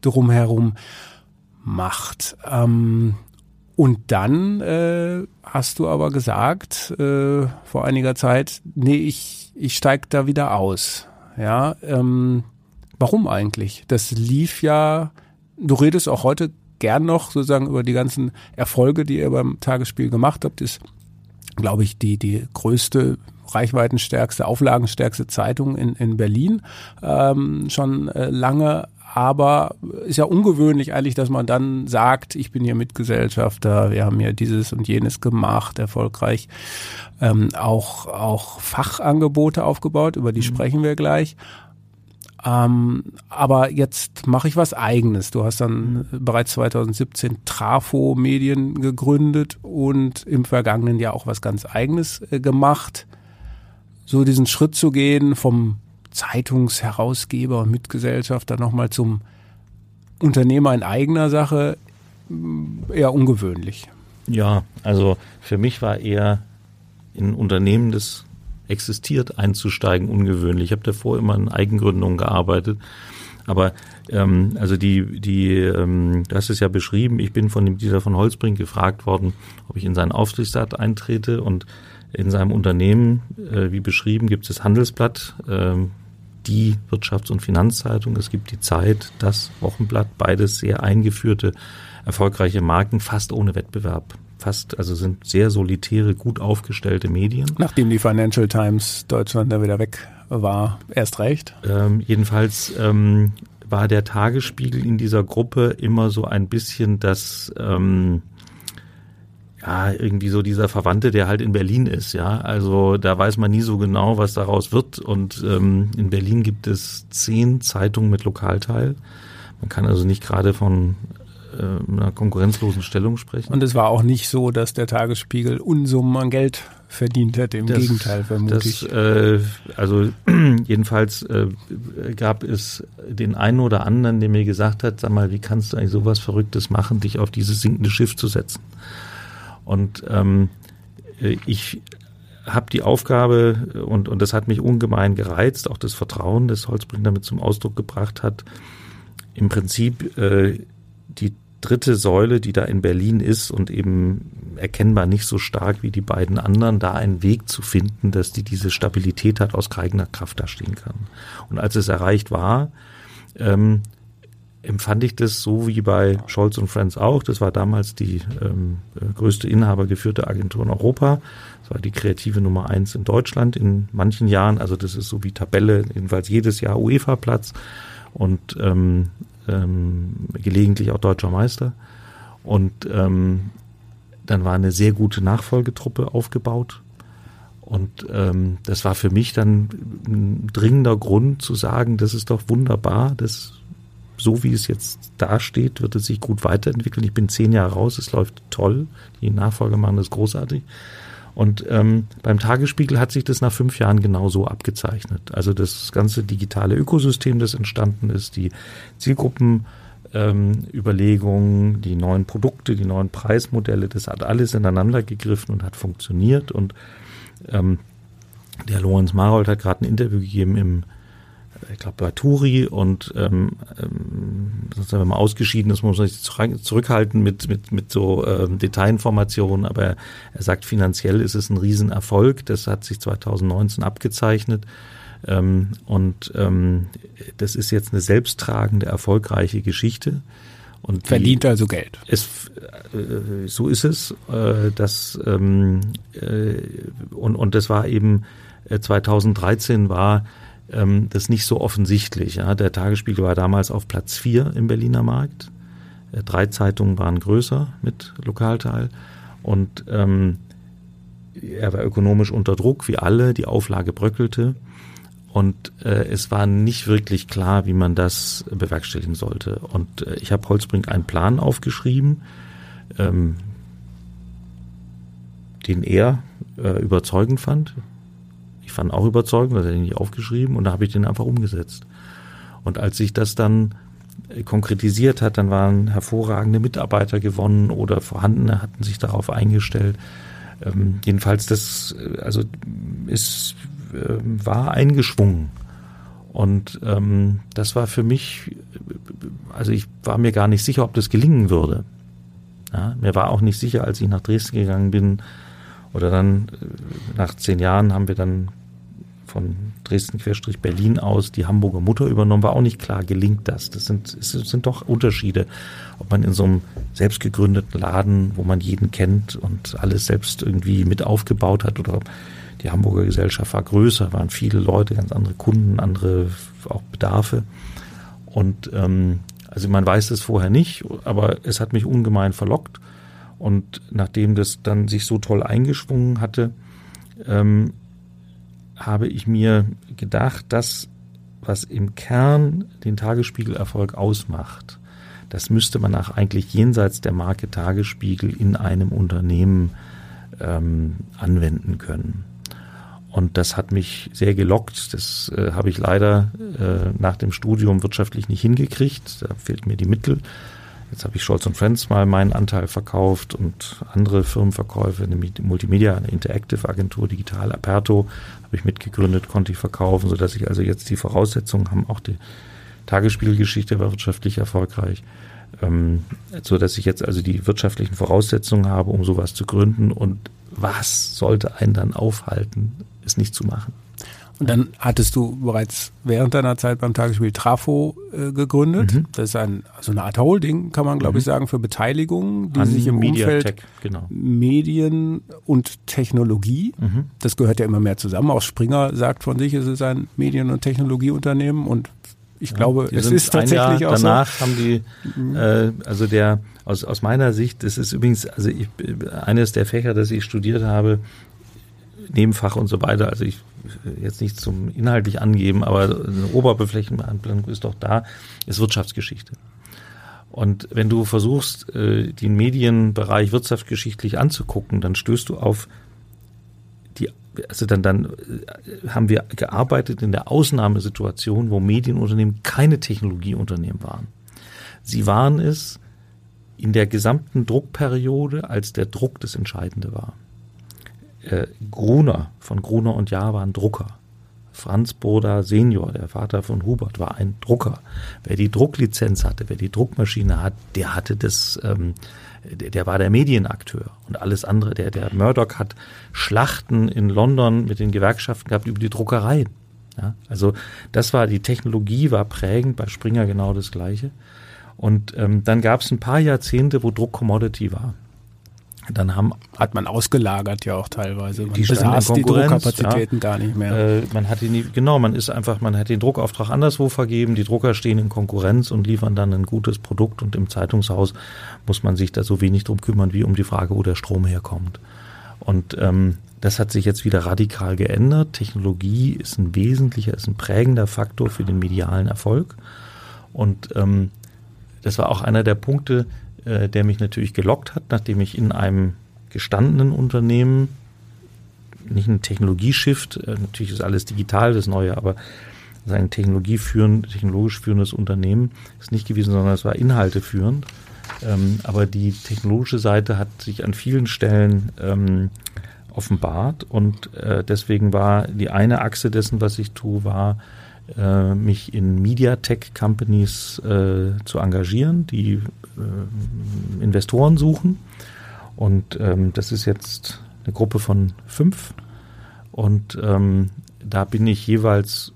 drumherum macht. Ähm, und dann äh, hast du aber gesagt äh, vor einiger Zeit, nee, ich, ich steig da wieder aus. Ja, ähm, warum eigentlich? Das lief ja, du redest auch heute gern noch sozusagen über die ganzen Erfolge, die ihr beim Tagesspiel gemacht habt, ist, glaube ich, die, die größte reichweitenstärkste, auflagenstärkste Zeitung in, in Berlin ähm, schon äh, lange. Aber ist ja ungewöhnlich eigentlich, dass man dann sagt, ich bin hier Mitgesellschafter, wir haben hier dieses und jenes gemacht, erfolgreich. Ähm, auch, auch Fachangebote aufgebaut, über die mhm. sprechen wir gleich. Ähm, aber jetzt mache ich was eigenes. Du hast dann bereits 2017 Trafo Medien gegründet und im vergangenen Jahr auch was ganz eigenes äh, gemacht so diesen Schritt zu gehen vom Zeitungsherausgeber und Mitgesellschafter nochmal zum Unternehmer in eigener Sache mm, eher ungewöhnlich. Ja, also für mich war eher in Unternehmen des existiert, einzusteigen, ungewöhnlich. Ich habe davor immer in Eigengründung gearbeitet. Aber ähm, also die, die, ähm, hast es ja beschrieben, ich bin von dem Dieter von Holzbrink gefragt worden, ob ich in seinen Aufsichtsrat eintrete und in seinem Unternehmen, äh, wie beschrieben, gibt es das Handelsblatt, äh, die Wirtschafts- und Finanzzeitung, es gibt die Zeit, das Wochenblatt, beides sehr eingeführte, erfolgreiche Marken, fast ohne Wettbewerb. Fast, also sind sehr solitäre, gut aufgestellte Medien. Nachdem die Financial Times Deutschland da wieder weg war, erst recht. Ähm, jedenfalls ähm, war der Tagesspiegel in dieser Gruppe immer so ein bisschen das, ähm, ja, irgendwie so dieser Verwandte, der halt in Berlin ist, ja. Also da weiß man nie so genau, was daraus wird. Und ähm, in Berlin gibt es zehn Zeitungen mit Lokalteil. Man kann also nicht gerade von äh, einer konkurrenzlosen Stellung sprechen. Und es war auch nicht so, dass der Tagesspiegel Unsummen an Geld verdient hätte. Im das, Gegenteil, vermute das. Äh, also (clears throat) jedenfalls äh, gab es den einen oder anderen, der mir gesagt hat, sag mal, wie kannst du eigentlich sowas Verrücktes machen, dich auf dieses sinkende Schiff zu setzen? Und ähm, äh, ich habe die Aufgabe, und, und das hat mich ungemein gereizt, auch das Vertrauen, das Holzbrink damit zum Ausdruck gebracht hat, im Prinzip äh, die dritte Säule, die da in Berlin ist und eben erkennbar nicht so stark wie die beiden anderen, da einen Weg zu finden, dass die diese Stabilität hat, aus eigener Kraft dastehen kann. Und als es erreicht war, ähm, empfand ich das so wie bei Scholz und Friends auch. Das war damals die ähm, größte inhabergeführte Agentur in Europa. Das war die kreative Nummer eins in Deutschland in manchen Jahren. Also das ist so wie Tabelle, jedenfalls jedes Jahr UEFA-Platz und ähm, ähm, gelegentlich auch deutscher Meister. Und ähm, dann war eine sehr gute Nachfolgetruppe aufgebaut. Und ähm, das war für mich dann ein dringender Grund zu sagen, das ist doch wunderbar, das so wie es jetzt dasteht, wird es sich gut weiterentwickeln. Ich bin zehn Jahre raus, es läuft toll. Die Nachfolger machen das großartig. Und ähm, beim Tagesspiegel hat sich das nach fünf Jahren genauso abgezeichnet. Also das ganze digitale Ökosystem, das entstanden ist, die Zielgruppenüberlegungen, ähm, die neuen Produkte, die neuen Preismodelle, das hat alles ineinander gegriffen und hat funktioniert. Und ähm, der Lorenz Marold hat gerade ein Interview gegeben im ich glaube, bei Turi und ähm, ähm, wenn man ausgeschieden ist, muss man sich zurückhalten mit, mit, mit so ähm, Detailinformationen, aber er sagt, finanziell ist es ein Riesenerfolg. Das hat sich 2019 abgezeichnet. Ähm, und ähm, das ist jetzt eine selbsttragende, erfolgreiche Geschichte. Und Verdient die, also Geld. Es, äh, so ist es. Äh, das, ähm, äh, und, und das war eben äh, 2013 war ähm, das nicht so offensichtlich. Ja. Der Tagesspiegel war damals auf Platz vier im Berliner Markt. Äh, drei Zeitungen waren größer mit Lokalteil. Und ähm, er war ökonomisch unter Druck, wie alle. Die Auflage bröckelte. Und äh, es war nicht wirklich klar, wie man das bewerkstelligen sollte. Und äh, ich habe Holzbrink einen Plan aufgeschrieben, ähm, den er äh, überzeugend fand fand auch überzeugend, das hätte ich nicht aufgeschrieben und da habe ich den einfach umgesetzt. Und als sich das dann äh, konkretisiert hat, dann waren hervorragende Mitarbeiter gewonnen oder vorhandene hatten sich darauf eingestellt. Ähm, jedenfalls das, äh, also ist, äh, war eingeschwungen. Und ähm, das war für mich, also ich war mir gar nicht sicher, ob das gelingen würde. Ja, mir war auch nicht sicher, als ich nach Dresden gegangen bin, oder dann äh, nach zehn Jahren haben wir dann von Dresden-Berlin aus die Hamburger Mutter übernommen, war auch nicht klar, gelingt das. Das sind, das sind doch Unterschiede, ob man in so einem selbst gegründeten Laden, wo man jeden kennt und alles selbst irgendwie mit aufgebaut hat oder die Hamburger Gesellschaft war größer, waren viele Leute, ganz andere Kunden, andere auch Bedarfe. Und ähm, also man weiß es vorher nicht, aber es hat mich ungemein verlockt. Und nachdem das dann sich so toll eingeschwungen hatte, ähm, habe ich mir gedacht, das, was im Kern den Tagesspiegelerfolg ausmacht, das müsste man auch eigentlich jenseits der Marke Tagesspiegel in einem Unternehmen ähm, anwenden können. Und das hat mich sehr gelockt. Das äh, habe ich leider äh, nach dem Studium wirtschaftlich nicht hingekriegt. Da fehlt mir die Mittel. Jetzt habe ich Scholz Friends mal meinen Anteil verkauft und andere Firmenverkäufe, eine Multimedia, eine Interactive Agentur, Digital Aperto, habe ich mitgegründet, konnte ich verkaufen, sodass ich also jetzt die Voraussetzungen haben, auch die Tagesspielgeschichte war wirtschaftlich erfolgreich, ähm, so dass ich jetzt also die wirtschaftlichen Voraussetzungen habe, um sowas zu gründen. Und was sollte einen dann aufhalten, es nicht zu machen? Und dann hattest du bereits während deiner Zeit beim Tagesspiel Trafo äh, gegründet. Mhm. Das ist ein, also eine Art Holding, kann man glaube mhm. ich sagen, für Beteiligungen, die An sich im Umfeld genau. Medien und Technologie, mhm. das gehört ja immer mehr zusammen. Auch Springer sagt von sich, es ist ein Medien- und Technologieunternehmen und ich ja, glaube, es ist tatsächlich Jahr auch danach so. haben die, mhm. äh, also der aus aus meiner Sicht, das ist übrigens, also ich, eines der Fächer, das ich studiert habe, Nebenfach und so weiter. Also ich jetzt nicht zum inhaltlich angeben, aber eine Oberbeflächenbehandlung ist doch da, ist Wirtschaftsgeschichte. Und wenn du versuchst, äh, den Medienbereich wirtschaftsgeschichtlich anzugucken, dann stößt du auf die, also dann, dann äh, haben wir gearbeitet in der Ausnahmesituation, wo Medienunternehmen keine Technologieunternehmen waren. Sie waren es in der gesamten Druckperiode, als der Druck das Entscheidende war äh, Gruner von Gruner und Jahr war ein Drucker. Franz Boda Senior, der Vater von Hubert, war ein Drucker. Wer die Drucklizenz hatte, wer die Druckmaschine hat, der hatte das, ähm, der, der war der Medienakteur und alles andere. Der, der Murdoch hat Schlachten in London mit den Gewerkschaften gehabt über die Druckereien. Ja, also das war die Technologie war prägend bei Springer genau das gleiche. Und ähm, dann gab es ein paar Jahrzehnte, wo Druck Commodity war. Dann haben, hat man ausgelagert ja auch teilweise. Man die besaß die Druckkapazitäten ja. gar nicht mehr. Äh, man hat die, genau, man ist einfach, man hat den Druckauftrag anderswo vergeben, die Drucker stehen in Konkurrenz und liefern dann ein gutes Produkt und im Zeitungshaus muss man sich da so wenig drum kümmern, wie um die Frage, wo der Strom herkommt. Und ähm, das hat sich jetzt wieder radikal geändert. Technologie ist ein wesentlicher, ist ein prägender Faktor für den medialen Erfolg. Und ähm, das war auch einer der Punkte, äh, der mich natürlich gelockt hat, nachdem ich in einem gestandenen Unternehmen, nicht ein Technologieshift, äh, natürlich ist alles digital, das Neue, aber ein Technologie führend, technologisch führendes Unternehmen ist nicht gewesen, sondern es war Inhalte führend. Ähm, aber die technologische Seite hat sich an vielen Stellen ähm, offenbart und äh, deswegen war die eine Achse dessen, was ich tue, war äh, mich in Mediatech Companies äh, zu engagieren, die Investoren suchen. Und ähm, das ist jetzt eine Gruppe von fünf. Und ähm, da bin ich jeweils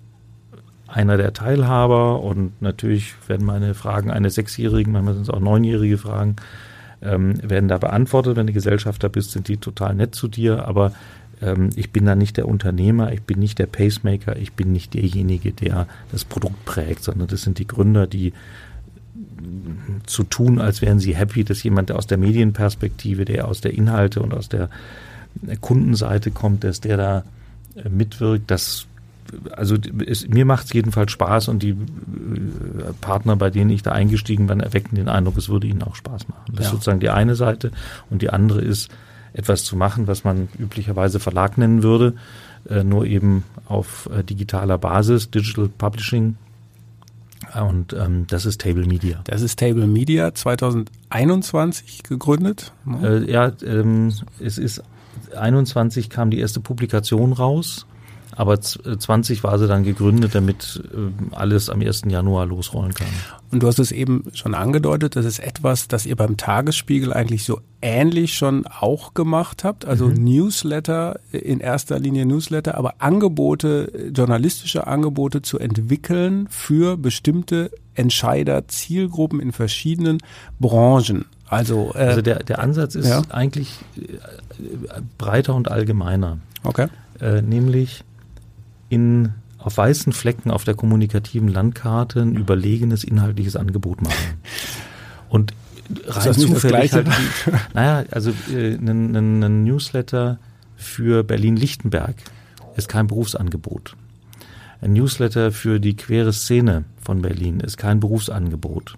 einer der Teilhaber und natürlich werden meine Fragen eines Sechsjährigen, manchmal sind es auch neunjährige Fragen, ähm, werden da beantwortet. Wenn du Gesellschafter bist, sind die total nett zu dir, aber ähm, ich bin da nicht der Unternehmer, ich bin nicht der Pacemaker, ich bin nicht derjenige, der das Produkt prägt, sondern das sind die Gründer, die zu tun, als wären sie happy, dass jemand, aus der Medienperspektive, der aus der Inhalte und aus der Kundenseite kommt, dass der da äh, mitwirkt, das also es, mir macht es jedenfalls Spaß und die äh, Partner, bei denen ich da eingestiegen bin, erwecken den Eindruck, es würde ihnen auch Spaß machen. Das ja. ist sozusagen die eine Seite und die andere ist, etwas zu machen, was man üblicherweise Verlag nennen würde, äh, nur eben auf äh, digitaler Basis, Digital Publishing. Und ähm, das ist Table Media. Das ist Table Media, 2021 gegründet. Äh, ja, ähm, es ist 21 kam die erste Publikation raus aber 20 war sie dann gegründet, damit äh, alles am 1. Januar losrollen kann. Und du hast es eben schon angedeutet, das ist etwas, das ihr beim Tagesspiegel eigentlich so ähnlich schon auch gemacht habt. Also mhm. Newsletter, in erster Linie Newsletter, aber Angebote, journalistische Angebote zu entwickeln für bestimmte Entscheider, Zielgruppen in verschiedenen Branchen. Also, äh, also der, der Ansatz ist ja? eigentlich äh, breiter und allgemeiner. Okay. Äh, nämlich in auf weißen Flecken auf der kommunikativen Landkarte ein überlegenes inhaltliches Angebot machen. (laughs) Und rein zufällig halt, naja, also äh, ein, ein, ein Newsletter für Berlin-Lichtenberg ist kein Berufsangebot. Ein Newsletter für die queere Szene von Berlin ist kein Berufsangebot.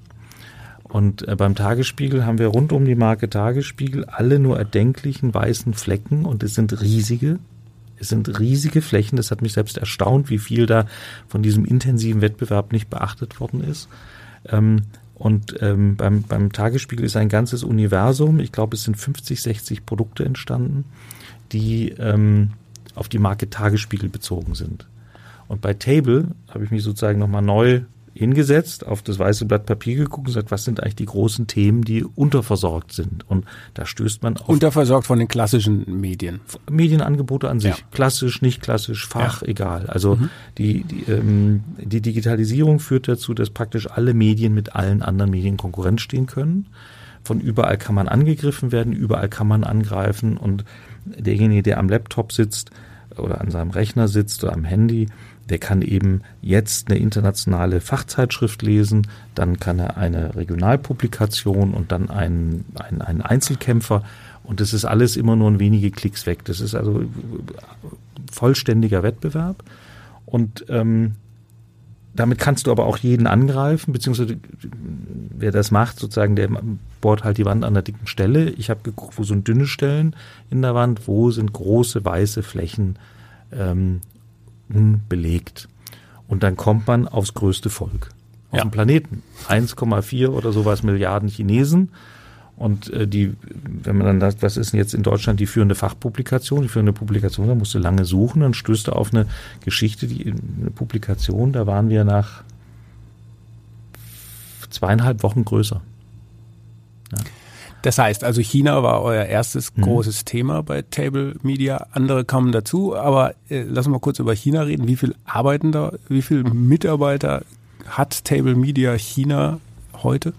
Und äh, beim Tagesspiegel haben wir rund um die Marke Tagesspiegel alle nur erdenklichen weißen Flecken und es sind riesige es sind riesige Flächen. Das hat mich selbst erstaunt, wie viel da von diesem intensiven Wettbewerb nicht beachtet worden ist. Ähm, Und ähm, beim, beim Tagesspiegel ist ein ganzes Universum. Ich glaube, es sind 50, 60 Produkte entstanden, die ähm, auf die Marke Tagesspiegel bezogen sind. Und bei Table habe ich mich sozusagen nochmal neu hingesetzt, auf das weiße Blatt Papier geguckt und gesagt, was sind eigentlich die großen Themen, die unterversorgt sind? Und da stößt man auf. Unterversorgt von den klassischen Medien. Medienangebote an sich. Ja. Klassisch, nicht klassisch, Fach, ja. egal. Also mhm. die, die, ähm, die Digitalisierung führt dazu, dass praktisch alle Medien mit allen anderen Medien Konkurrenz stehen können. Von überall kann man angegriffen werden, überall kann man angreifen und derjenige, der am Laptop sitzt oder an seinem Rechner sitzt oder am Handy, der kann eben jetzt eine internationale Fachzeitschrift lesen, dann kann er eine Regionalpublikation und dann einen, einen, einen Einzelkämpfer. Und das ist alles immer nur ein wenige Klicks weg. Das ist also vollständiger Wettbewerb. Und ähm, damit kannst du aber auch jeden angreifen, beziehungsweise wer das macht, sozusagen, der bohrt halt die Wand an der dicken Stelle. Ich habe geguckt, wo sind dünne Stellen in der Wand, wo sind große weiße Flächen ähm, unbelegt. Und dann kommt man aufs größte Volk auf ja. dem Planeten. 1,4 oder sowas Milliarden Chinesen. Und äh, die, wenn man dann sagt, was ist denn jetzt in Deutschland die führende Fachpublikation, die führende Publikation, da musst du lange suchen, dann stößt du auf eine Geschichte, die eine Publikation, da waren wir nach zweieinhalb Wochen größer. Das heißt, also China war euer erstes mhm. großes Thema bei Table Media. Andere kamen dazu, aber äh, lass uns mal kurz über China reden. Wie viel arbeiten da, wie viele Mitarbeiter hat Table Media China heute?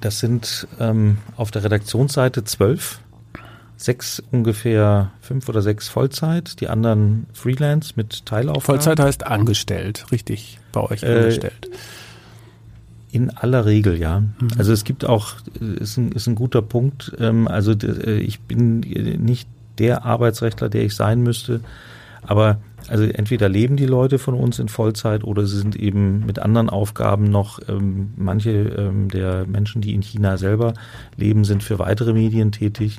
Das sind ähm, auf der Redaktionsseite zwölf, sechs ungefähr fünf oder sechs Vollzeit, die anderen Freelance mit Teilaufgaben. Vollzeit heißt angestellt, richtig bei euch äh, angestellt. In aller Regel, ja. Mhm. Also es gibt auch, ist ein, ist ein guter Punkt. Ähm, also äh, ich bin nicht der Arbeitsrechtler, der ich sein müsste, aber also entweder leben die Leute von uns in Vollzeit oder sie sind eben mit anderen Aufgaben noch. Ähm, manche ähm, der Menschen, die in China selber leben, sind für weitere Medien tätig.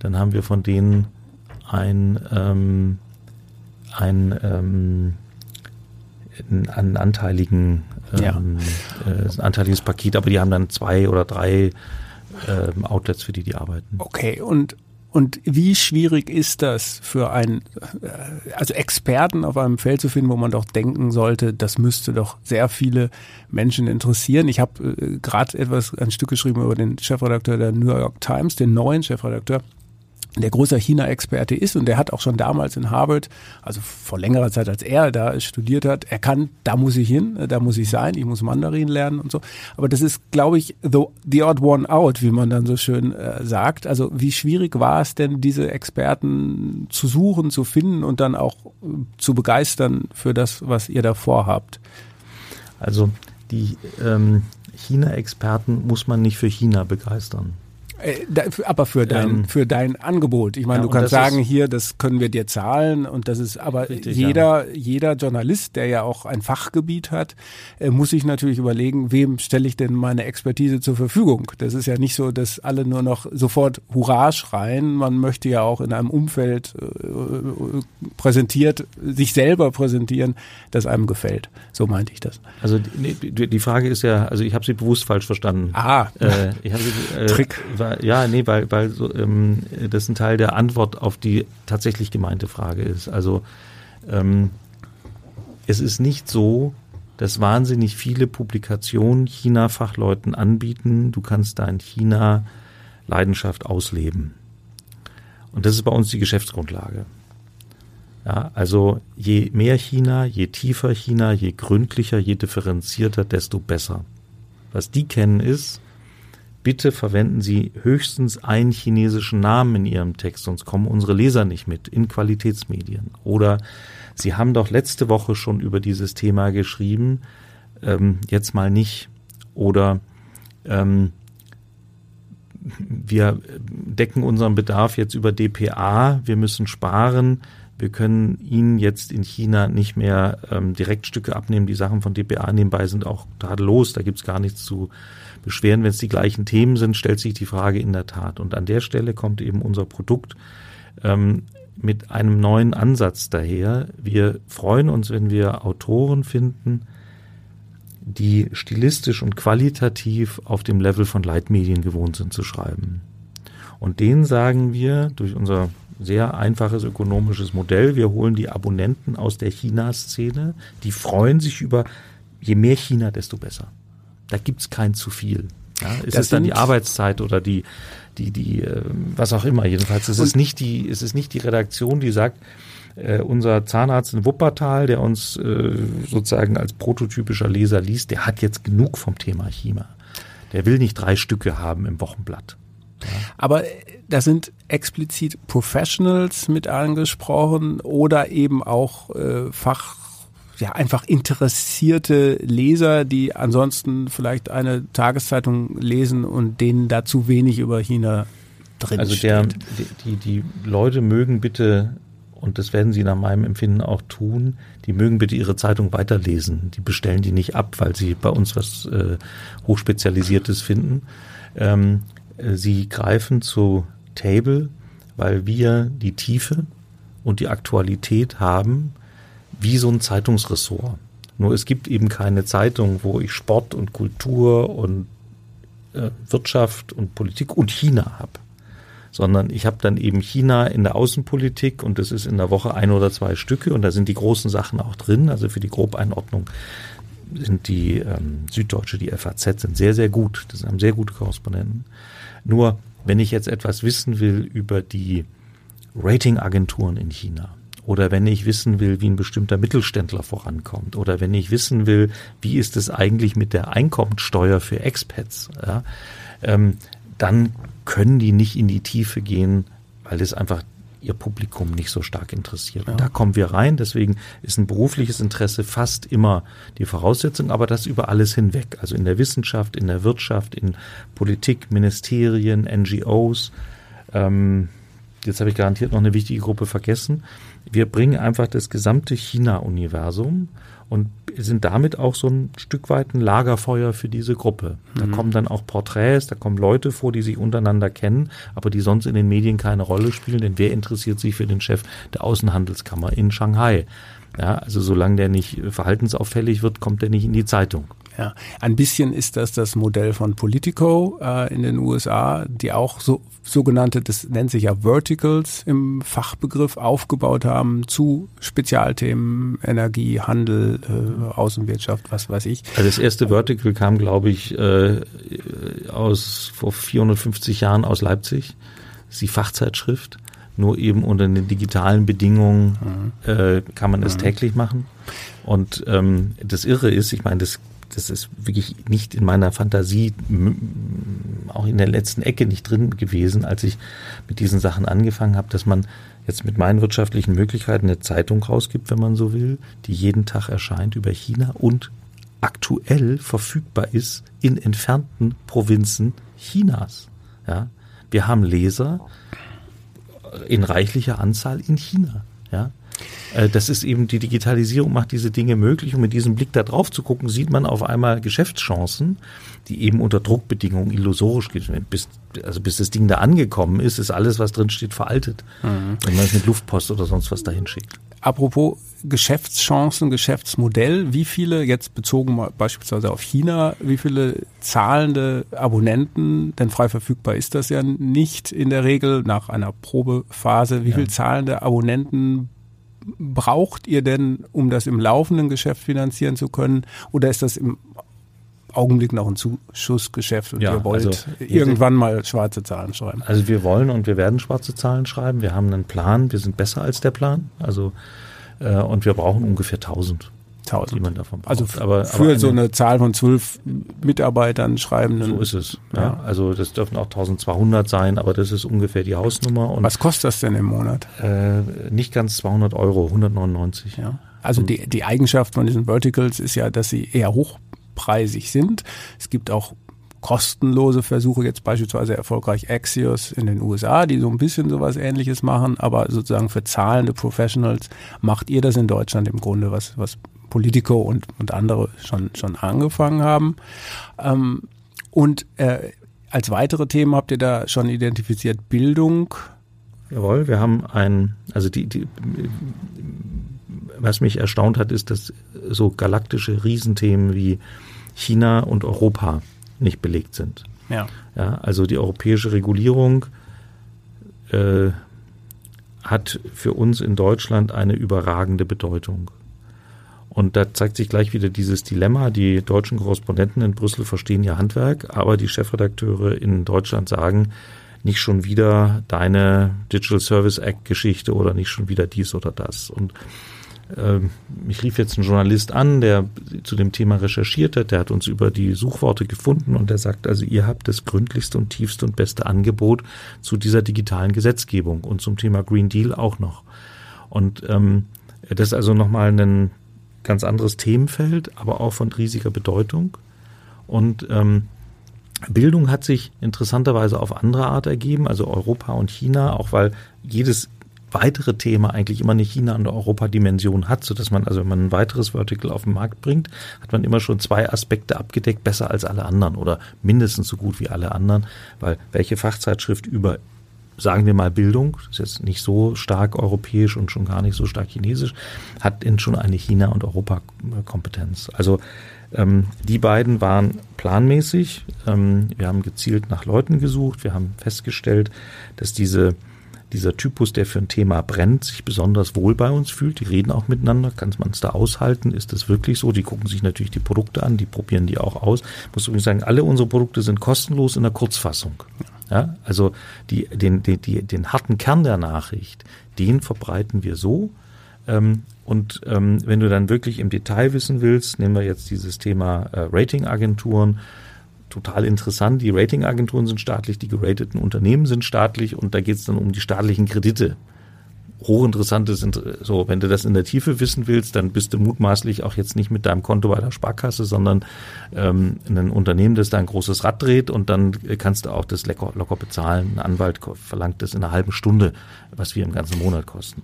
Dann haben wir von denen ein, ähm, ein, einen anteiligen ja. ähm, äh, ein anteiliges Paket, aber die haben dann zwei oder drei ähm, Outlets, für die die arbeiten. Okay, und und wie schwierig ist das für einen, äh, also Experten auf einem Feld zu finden, wo man doch denken sollte, das müsste doch sehr viele Menschen interessieren. Ich habe äh, gerade etwas, ein Stück geschrieben über den Chefredakteur der New York Times, den neuen Chefredakteur der großer China-Experte ist und der hat auch schon damals in Harvard, also vor längerer Zeit als er da studiert hat, erkannt, da muss ich hin, da muss ich sein, ich muss Mandarin lernen und so. Aber das ist, glaube ich, the, the odd one out, wie man dann so schön äh, sagt. Also wie schwierig war es denn, diese Experten zu suchen, zu finden und dann auch äh, zu begeistern für das, was ihr da vorhabt? Also die ähm, China-Experten muss man nicht für China begeistern. Äh, aber für dein, ähm, für dein Angebot. Ich meine, ja, du kannst sagen, hier, das können wir dir zahlen und das ist, aber richtig, jeder, ja. jeder Journalist, der ja auch ein Fachgebiet hat, äh, muss sich natürlich überlegen, wem stelle ich denn meine Expertise zur Verfügung? Das ist ja nicht so, dass alle nur noch sofort Hurra schreien. Man möchte ja auch in einem Umfeld äh, präsentiert, sich selber präsentieren, das einem gefällt. So meinte ich das. Also die, die Frage ist ja, also ich habe sie bewusst falsch verstanden. Ah, äh, ich sie, äh, (laughs) Trick ja, nee, weil, weil so, ähm, das ein Teil der Antwort auf die tatsächlich gemeinte Frage ist. Also ähm, es ist nicht so, dass wahnsinnig viele Publikationen China-Fachleuten anbieten. Du kannst da in China Leidenschaft ausleben. Und das ist bei uns die Geschäftsgrundlage. Ja, also je mehr China, je tiefer China, je gründlicher, je differenzierter, desto besser. Was die kennen ist, bitte verwenden Sie höchstens einen chinesischen Namen in Ihrem Text, sonst kommen unsere Leser nicht mit in Qualitätsmedien. Oder Sie haben doch letzte Woche schon über dieses Thema geschrieben, ähm, jetzt mal nicht. Oder ähm, wir decken unseren Bedarf jetzt über DPA, wir müssen sparen, wir können Ihnen jetzt in China nicht mehr ähm, Direktstücke abnehmen, die Sachen von DPA nebenbei sind auch tadellos, da gibt's gar nichts zu beschweren, wenn es die gleichen Themen sind, stellt sich die Frage in der Tat. Und an der Stelle kommt eben unser Produkt ähm, mit einem neuen Ansatz daher. Wir freuen uns, wenn wir Autoren finden, die stilistisch und qualitativ auf dem Level von Leitmedien gewohnt sind zu schreiben. Und denen sagen wir durch unser sehr einfaches ökonomisches Modell, wir holen die Abonnenten aus der China-Szene, die freuen sich über, je mehr China, desto besser. Da gibt's kein zu viel. Ja, ist das es dann die Arbeitszeit oder die, die, die, äh, was auch immer. Jedenfalls ist es nicht die, ist es nicht die Redaktion, die sagt, äh, unser Zahnarzt in Wuppertal, der uns äh, sozusagen als prototypischer Leser liest, der hat jetzt genug vom Thema China. Der will nicht drei Stücke haben im Wochenblatt. Ja. Aber äh, da sind explizit Professionals mit angesprochen oder eben auch äh, Fach ja einfach interessierte Leser, die ansonsten vielleicht eine Tageszeitung lesen und denen dazu wenig über China drin Also die, die, die Leute mögen bitte und das werden sie nach meinem Empfinden auch tun, die mögen bitte ihre Zeitung weiterlesen. Die bestellen die nicht ab, weil sie bei uns was äh, Hochspezialisiertes finden. Ähm, äh, sie greifen zu Table, weil wir die Tiefe und die Aktualität haben, wie so ein Zeitungsressort. Nur es gibt eben keine Zeitung, wo ich Sport und Kultur und äh, Wirtschaft und Politik und China habe sondern ich habe dann eben China in der Außenpolitik und das ist in der Woche ein oder zwei Stücke und da sind die großen Sachen auch drin. Also für die Grobeinordnung sind die ähm, Süddeutsche, die FAZ sind sehr, sehr gut. Das haben sehr gute Korrespondenten. Nur, wenn ich jetzt etwas wissen will über die Ratingagenturen in China, oder wenn ich wissen will, wie ein bestimmter Mittelständler vorankommt oder wenn ich wissen will, wie ist es eigentlich mit der Einkommensteuer für Expats, ja, ähm, dann können die nicht in die Tiefe gehen, weil es einfach ihr Publikum nicht so stark interessiert. Ja. da kommen wir rein, deswegen ist ein berufliches Interesse fast immer die Voraussetzung, aber das über alles hinweg. Also in der Wissenschaft, in der Wirtschaft, in Politik, Ministerien, NGOs. Ähm, jetzt habe ich garantiert noch eine wichtige Gruppe vergessen. Wir bringen einfach das gesamte China-Universum und sind damit auch so ein Stück weit ein Lagerfeuer für diese Gruppe. Da mhm. kommen dann auch Porträts, da kommen Leute vor, die sich untereinander kennen, aber die sonst in den Medien keine Rolle spielen, denn wer interessiert sich für den Chef der Außenhandelskammer in Shanghai? Ja, also solange der nicht verhaltensauffällig wird, kommt er nicht in die Zeitung. Ja, ein bisschen ist das das Modell von Politico äh, in den USA, die auch so sogenannte, das nennt sich ja Verticals im Fachbegriff aufgebaut haben zu Spezialthemen Energie, Handel, äh, Außenwirtschaft, was weiß ich. Also das erste Vertical kam, glaube ich, äh, aus vor 450 Jahren aus Leipzig. Das ist die Fachzeitschrift. Nur eben unter den digitalen Bedingungen mhm. äh, kann man es mhm. täglich machen. Und ähm, das Irre ist, ich meine, das das ist wirklich nicht in meiner Fantasie, auch in der letzten Ecke nicht drin gewesen, als ich mit diesen Sachen angefangen habe, dass man jetzt mit meinen wirtschaftlichen Möglichkeiten eine Zeitung rausgibt, wenn man so will, die jeden Tag erscheint über China und aktuell verfügbar ist in entfernten Provinzen Chinas. Ja, wir haben Leser in reichlicher Anzahl in China. Ja, das ist eben, die Digitalisierung macht diese Dinge möglich und mit diesem Blick da drauf zu gucken, sieht man auf einmal Geschäftschancen, die eben unter Druckbedingungen illusorisch gehen. Bis, also bis das Ding da angekommen ist, ist alles, was drin steht, veraltet. Mhm. Wenn man es mit Luftpost oder sonst was dahin schickt. Apropos Geschäftschancen, Geschäftsmodell, wie viele, jetzt bezogen beispielsweise auf China, wie viele zahlende Abonnenten, denn frei verfügbar ist das ja nicht in der Regel nach einer Probephase, wie ja. viele zahlende Abonnenten braucht ihr denn, um das im laufenden Geschäft finanzieren zu können? Oder ist das im Augenblick noch ein Zuschussgeschäft und ja, ihr wollt also irgendwann mal schwarze Zahlen schreiben? Also wir wollen und wir werden schwarze Zahlen schreiben. Wir haben einen Plan. Wir sind besser als der Plan. Also äh, und wir brauchen ungefähr 1000. 1000. Die man davon braucht. Also aber, für aber so eine Zahl von zwölf Mitarbeitern schreibenden. So ist es. Ja. ja. Also das dürfen auch 1200 sein, aber das ist ungefähr die Hausnummer. Und Was kostet das denn im Monat? Äh, nicht ganz 200 Euro, 199. Ja. Also die, die Eigenschaft von diesen Verticals ist ja, dass sie eher hochpreisig sind. Es gibt auch kostenlose Versuche, jetzt beispielsweise erfolgreich Axios in den USA, die so ein bisschen sowas ähnliches machen, aber sozusagen für zahlende Professionals macht ihr das in Deutschland im Grunde, was, was Politico und, und andere schon, schon angefangen haben. Ähm, und äh, als weitere Themen habt ihr da schon identifiziert Bildung. Jawohl, wir haben ein, also die, die was mich erstaunt hat, ist, dass so galaktische Riesenthemen wie China und Europa nicht belegt sind. Ja. Ja, also die europäische Regulierung äh, hat für uns in Deutschland eine überragende Bedeutung. Und da zeigt sich gleich wieder dieses Dilemma. Die deutschen Korrespondenten in Brüssel verstehen ihr Handwerk, aber die Chefredakteure in Deutschland sagen, nicht schon wieder deine Digital Service Act Geschichte oder nicht schon wieder dies oder das. Und ähm, mich rief jetzt ein Journalist an, der zu dem Thema recherchiert hat, der hat uns über die Suchworte gefunden und der sagt, also ihr habt das gründlichste und tiefste und beste Angebot zu dieser digitalen Gesetzgebung und zum Thema Green Deal auch noch. Und ähm, das ist also nochmal ein ganz anderes Themenfeld, aber auch von riesiger Bedeutung. Und ähm, Bildung hat sich interessanterweise auf andere Art ergeben, also Europa und China, auch weil jedes weitere Thema eigentlich immer eine China- und Europa-Dimension hat, so dass man, also wenn man ein weiteres Vertical auf den Markt bringt, hat man immer schon zwei Aspekte abgedeckt, besser als alle anderen oder mindestens so gut wie alle anderen, weil welche Fachzeitschrift über sagen wir mal Bildung, ist jetzt nicht so stark europäisch und schon gar nicht so stark chinesisch, hat denn schon eine China- und Europa-Kompetenz. Also ähm, die beiden waren planmäßig. Ähm, wir haben gezielt nach Leuten gesucht. Wir haben festgestellt, dass diese dieser Typus, der für ein Thema brennt, sich besonders wohl bei uns fühlt. Die reden auch miteinander. Kann man es da aushalten? Ist das wirklich so? Die gucken sich natürlich die Produkte an, die probieren die auch aus. Ich muss übrigens sagen, alle unsere Produkte sind kostenlos in der Kurzfassung. Ja, also die, den, den, den harten Kern der Nachricht, den verbreiten wir so. Ähm, und ähm, wenn du dann wirklich im Detail wissen willst, nehmen wir jetzt dieses Thema äh, Ratingagenturen, total interessant. Die Ratingagenturen sind staatlich, die gerateten Unternehmen sind staatlich und da geht es dann um die staatlichen Kredite. Hochinteressant ist, so, wenn du das in der Tiefe wissen willst, dann bist du mutmaßlich auch jetzt nicht mit deinem Konto bei der Sparkasse, sondern ähm, ein Unternehmen, das da ein großes Rad dreht und dann kannst du auch das locker, locker bezahlen. Ein Anwalt verlangt das in einer halben Stunde, was wir im ganzen Monat kosten.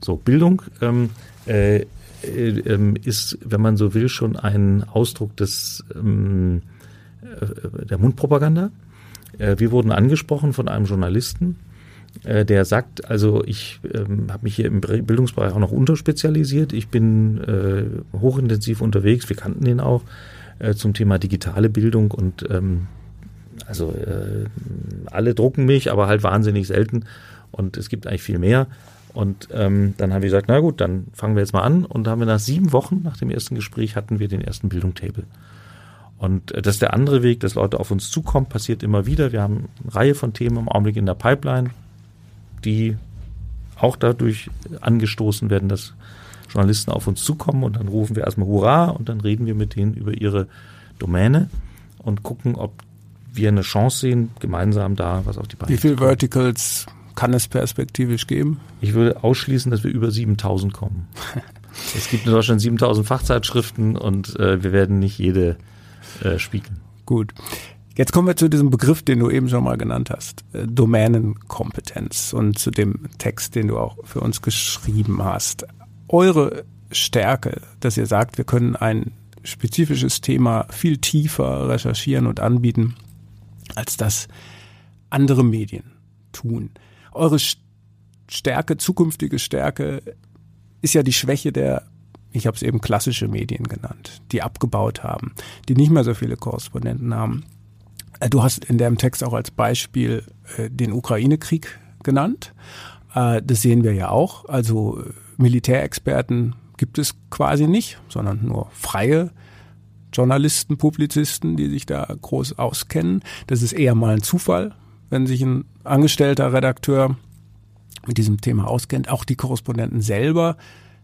So, Bildung ähm, äh, äh, ist, wenn man so will, schon ein Ausdruck des ähm, äh, der Mundpropaganda. Äh, wir wurden angesprochen von einem Journalisten, äh, der sagt, also ich ähm, habe mich hier im Bildungsbereich auch noch unterspezialisiert. Ich bin äh, hochintensiv unterwegs, wir kannten ihn auch, äh, zum Thema digitale Bildung und ähm, also äh, alle drucken mich, aber halt wahnsinnig selten und es gibt eigentlich viel mehr. Und ähm, dann haben wir gesagt, na gut, dann fangen wir jetzt mal an. Und da haben wir nach sieben Wochen, nach dem ersten Gespräch, hatten wir den ersten Bildungstable. Und äh, das ist der andere Weg, dass Leute auf uns zukommen, passiert immer wieder. Wir haben eine Reihe von Themen im Augenblick in der Pipeline, die auch dadurch angestoßen werden, dass Journalisten auf uns zukommen und dann rufen wir erstmal Hurra und dann reden wir mit denen über ihre Domäne und gucken, ob wir eine Chance sehen, gemeinsam da was auf die Beine Wie viele Verticals kann es perspektivisch geben? Ich würde ausschließen, dass wir über 7000 kommen. (laughs) es gibt in Deutschland 7000 Fachzeitschriften und äh, wir werden nicht jede äh, spiegeln. Gut. Jetzt kommen wir zu diesem Begriff, den du eben schon mal genannt hast, äh, Domänenkompetenz und zu dem Text, den du auch für uns geschrieben hast. Eure Stärke, dass ihr sagt, wir können ein spezifisches Thema viel tiefer recherchieren und anbieten, als das andere Medien tun. Eure Stärke, zukünftige Stärke, ist ja die Schwäche der ich habe es eben klassische Medien genannt, die abgebaut haben, die nicht mehr so viele Korrespondenten haben. Äh, du hast in deinem Text auch als Beispiel äh, den Ukraine-Krieg genannt. Äh, das sehen wir ja auch. Also Militärexperten gibt es quasi nicht, sondern nur freie Journalisten, Publizisten, die sich da groß auskennen. Das ist eher mal ein Zufall, wenn sich ein angestellter Redakteur mit diesem Thema auskennt. Auch die Korrespondenten selber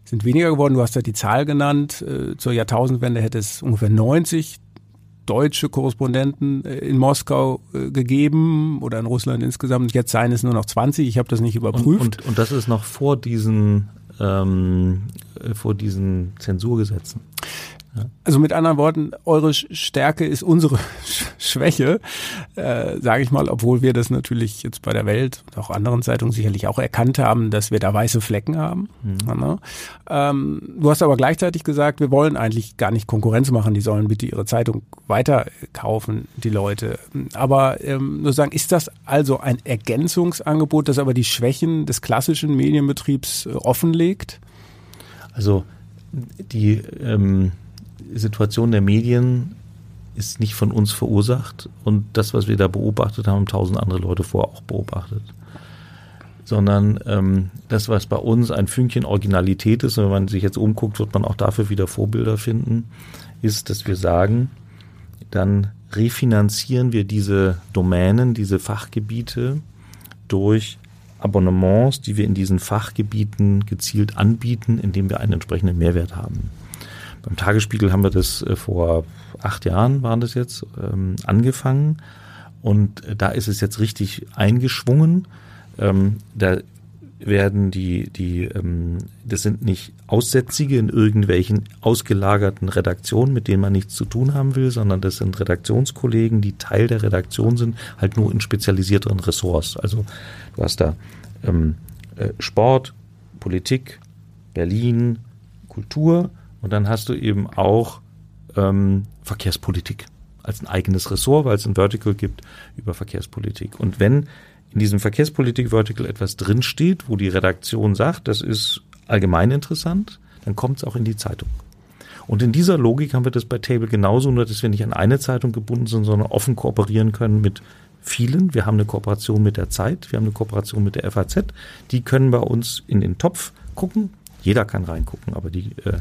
sind weniger geworden. Du hast ja die Zahl genannt. Zur Jahrtausendwende hätte es ungefähr 90 deutsche Korrespondenten äh, in Moskau äh, gegeben oder in Russland insgesamt. Jetzt seien es nur noch 20. Ich habe das nicht überprüft. Und, und, und das ist noch vor diesen ähm, vor diesen Zensurgesetzen. Also mit anderen Worten, eure Stärke ist unsere (laughs) Schwäche, äh, sage ich mal, obwohl wir das natürlich jetzt bei der Welt und auch anderen Zeitungen sicherlich auch erkannt haben, dass wir da weiße Flecken haben. Mhm. Ne? Ähm, du hast aber gleichzeitig gesagt, wir wollen eigentlich gar nicht Konkurrenz machen, die sollen bitte ihre Zeitung weiterkaufen, die Leute. Aber ähm, sozusagen, ist das also ein Ergänzungsangebot, das aber die Schwächen des klassischen Medienbetriebs äh, offenlegt? Also die ähm, Situation der Medien ist nicht von uns verursacht und das, was wir da beobachtet haben, tausend andere Leute vorher auch beobachtet. Sondern ähm, das, was bei uns ein Fünkchen Originalität ist, wenn man sich jetzt umguckt, wird man auch dafür wieder Vorbilder finden, ist, dass wir sagen, dann refinanzieren wir diese Domänen, diese Fachgebiete durch Abonnements, die wir in diesen Fachgebieten gezielt anbieten, indem wir einen entsprechenden Mehrwert haben. Beim Tagesspiegel haben wir das äh, vor acht Jahren, waren das jetzt, ähm, angefangen. Und äh, da ist es jetzt richtig eingeschwungen. Ähm, da werden die, die, ähm, das sind nicht Aussätzige in irgendwelchen ausgelagerten Redaktionen, mit denen man nichts zu tun haben will, sondern das sind Redaktionskollegen, die Teil der Redaktion sind, halt nur in spezialisierteren Ressorts. Also du hast da ähm, äh, Sport, Politik, Berlin, Kultur und dann hast du eben auch ähm, Verkehrspolitik als ein eigenes Ressort, weil es ein Vertical gibt über Verkehrspolitik. Und wenn in diesem Verkehrspolitik-Vertical etwas drinsteht, wo die Redaktion sagt, das ist allgemein interessant, dann kommt es auch in die Zeitung. Und in dieser Logik haben wir das bei Table genauso, nur dass wir nicht an eine Zeitung gebunden sind, sondern offen kooperieren können mit vielen. Wir haben eine Kooperation mit der Zeit, wir haben eine Kooperation mit der FAZ. Die können bei uns in den Topf gucken. Jeder kann reingucken, aber die äh,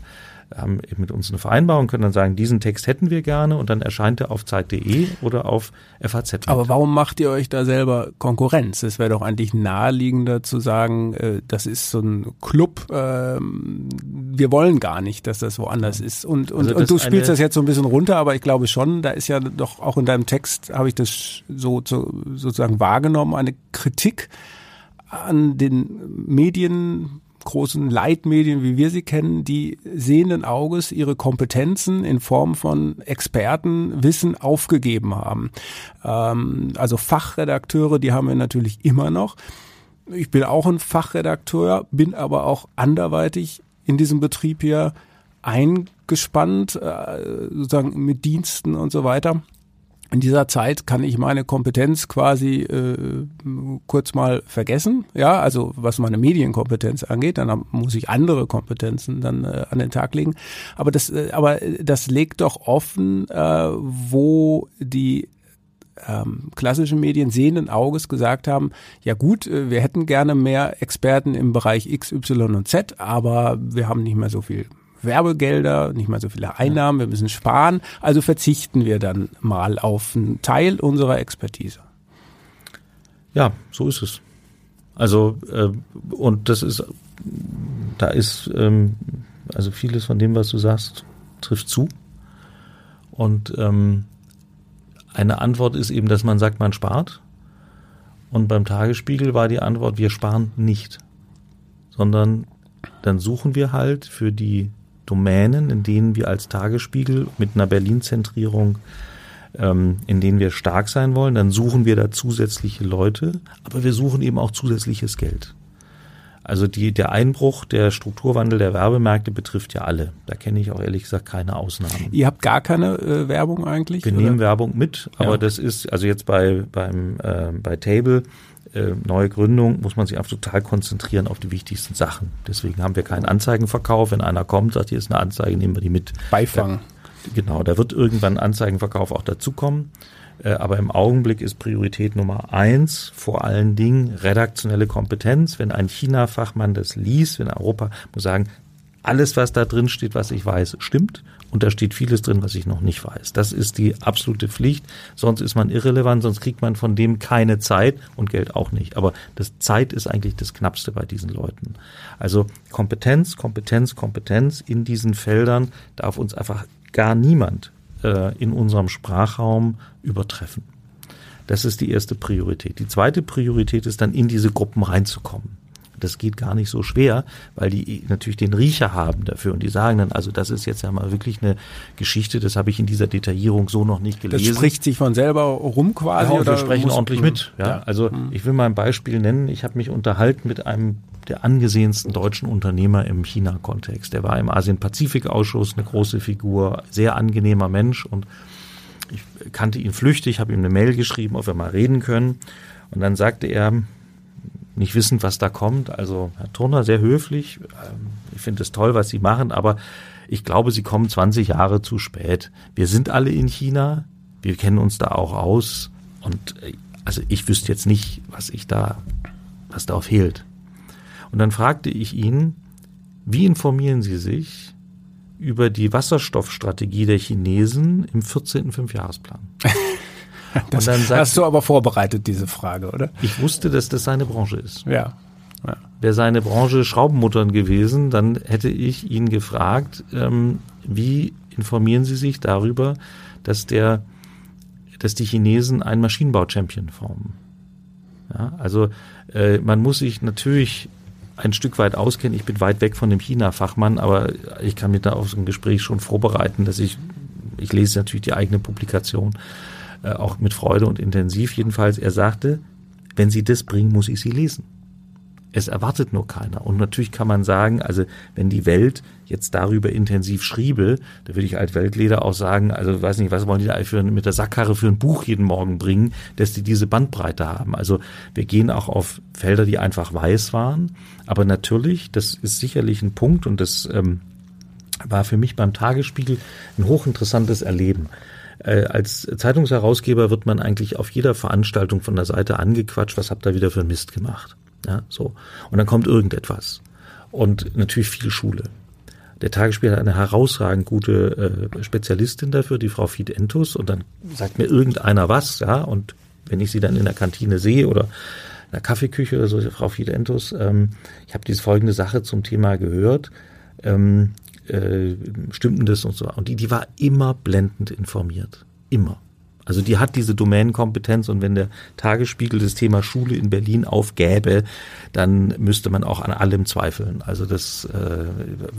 haben eben mit uns eine Vereinbarung, können dann sagen, diesen Text hätten wir gerne und dann erscheint er auf Zeit.de oder auf FAZ. Aber warum macht ihr euch da selber Konkurrenz? Es wäre doch eigentlich naheliegender zu sagen, äh, das ist so ein Club, äh, wir wollen gar nicht, dass das woanders ja. ist. Und, und, also und du spielst das jetzt so ein bisschen runter, aber ich glaube schon, da ist ja doch auch in deinem Text, habe ich das so, so sozusagen wahrgenommen, eine Kritik an den Medien großen Leitmedien, wie wir sie kennen, die sehenden Auges ihre Kompetenzen in Form von Expertenwissen aufgegeben haben. Ähm, also Fachredakteure, die haben wir natürlich immer noch. Ich bin auch ein Fachredakteur, bin aber auch anderweitig in diesem Betrieb hier eingespannt, äh, sozusagen mit Diensten und so weiter in dieser Zeit kann ich meine Kompetenz quasi äh, kurz mal vergessen. Ja, also was meine Medienkompetenz angeht, dann muss ich andere Kompetenzen dann äh, an den Tag legen. Aber das, äh, aber das legt doch offen, äh, wo die ähm, klassischen Medien sehenden Auges gesagt haben, ja gut, äh, wir hätten gerne mehr Experten im Bereich X, Y und Z, aber wir haben nicht mehr so viel Werbegelder, nicht mal so viele Einnahmen, wir müssen sparen, also verzichten wir dann mal auf einen Teil unserer Expertise. Ja, so ist es. Also äh, und das ist, da ist ähm, also vieles von dem, was du sagst, trifft zu. Und ähm, eine Antwort ist eben, dass man sagt, man spart. Und beim Tagesspiegel war die Antwort, wir sparen nicht, sondern dann suchen wir halt für die Domänen, in denen wir als Tagesspiegel mit einer Berlin-Zentrierung, ähm, in denen wir stark sein wollen, dann suchen wir da zusätzliche Leute, aber wir suchen eben auch zusätzliches Geld. Also die, der Einbruch, der Strukturwandel der Werbemärkte betrifft ja alle. Da kenne ich auch ehrlich gesagt keine Ausnahmen. Ihr habt gar keine äh, Werbung eigentlich? Wir oder? nehmen Werbung mit, aber ja. das ist, also jetzt bei, beim, äh, bei Table äh, neue Gründung muss man sich einfach total konzentrieren auf die wichtigsten Sachen. Deswegen haben wir keinen Anzeigenverkauf. Wenn einer kommt, sagt, hier ist eine Anzeige, nehmen wir die mit. Beifang. Da, genau, da wird irgendwann Anzeigenverkauf auch dazukommen. Äh, aber im Augenblick ist Priorität Nummer eins vor allen Dingen redaktionelle Kompetenz. Wenn ein China-Fachmann das liest, wenn Europa muss sagen, alles, was da drin steht, was ich weiß, stimmt. Und da steht vieles drin, was ich noch nicht weiß. Das ist die absolute Pflicht. Sonst ist man irrelevant, sonst kriegt man von dem keine Zeit und Geld auch nicht. Aber das Zeit ist eigentlich das Knappste bei diesen Leuten. Also Kompetenz, Kompetenz, Kompetenz in diesen Feldern darf uns einfach gar niemand äh, in unserem Sprachraum übertreffen. Das ist die erste Priorität. Die zweite Priorität ist dann in diese Gruppen reinzukommen. Das geht gar nicht so schwer, weil die natürlich den Riecher haben dafür und die sagen dann, also das ist jetzt ja mal wirklich eine Geschichte, das habe ich in dieser Detaillierung so noch nicht gelesen. Das spricht sich von selber rum quasi? Ja, oder wir sprechen ordentlich mit. Ja, ja. Also mhm. ich will mal ein Beispiel nennen. Ich habe mich unterhalten mit einem der angesehensten deutschen Unternehmer im China-Kontext. Der war im Asien-Pazifik-Ausschuss eine große Figur, sehr angenehmer Mensch und ich kannte ihn flüchtig, habe ihm eine Mail geschrieben, ob wir mal reden können. Und dann sagte er, nicht wissend, was da kommt. Also Herr Turner sehr höflich. Ähm, ich finde es toll, was Sie machen, aber ich glaube, Sie kommen 20 Jahre zu spät. Wir sind alle in China. Wir kennen uns da auch aus. Und äh, also ich wüsste jetzt nicht, was ich da, was da fehlt. Und dann fragte ich ihn, wie informieren Sie sich über die Wasserstoffstrategie der Chinesen im 14. Fünfjahresplan? (laughs) (laughs) Das sagt, hast du aber vorbereitet, diese Frage, oder? Ich wusste, dass das seine Branche ist. Ja. ja. Wäre seine Branche Schraubenmuttern gewesen, dann hätte ich ihn gefragt, ähm, wie informieren Sie sich darüber, dass der, dass die Chinesen einen Maschinenbau-Champion formen? Ja, also äh, man muss sich natürlich ein Stück weit auskennen. Ich bin weit weg von dem China-Fachmann, aber ich kann mich da auf so ein Gespräch schon vorbereiten, dass ich, ich lese natürlich die eigene Publikation äh, auch mit Freude und intensiv. Jedenfalls, er sagte, wenn Sie das bringen, muss ich Sie lesen. Es erwartet nur keiner. Und natürlich kann man sagen, also wenn die Welt jetzt darüber intensiv schriebe, da würde ich als Weltleder auch sagen, also weiß nicht, was wollen die da für, mit der Sackkarre für ein Buch jeden Morgen bringen, dass die diese Bandbreite haben. Also wir gehen auch auf Felder, die einfach weiß waren. Aber natürlich, das ist sicherlich ein Punkt und das ähm, war für mich beim Tagesspiegel ein hochinteressantes Erleben. Äh, als Zeitungsherausgeber wird man eigentlich auf jeder Veranstaltung von der Seite angequatscht, was habt ihr wieder für Mist gemacht. Ja, so. Und dann kommt irgendetwas. Und natürlich viel Schule. Der Tagesspiel hat eine herausragend gute äh, Spezialistin dafür, die Frau Fied Entus, und dann sagt mir irgendeiner was, ja, und wenn ich sie dann in der Kantine sehe oder in der Kaffeeküche oder so, Frau Fied Entus, ähm, ich habe diese folgende Sache zum Thema gehört, ähm, äh, stimmten das und so. Und die, die war immer blendend informiert. Immer. Also die hat diese Domänenkompetenz und wenn der Tagesspiegel das Thema Schule in Berlin aufgäbe, dann müsste man auch an allem zweifeln. Also das, äh,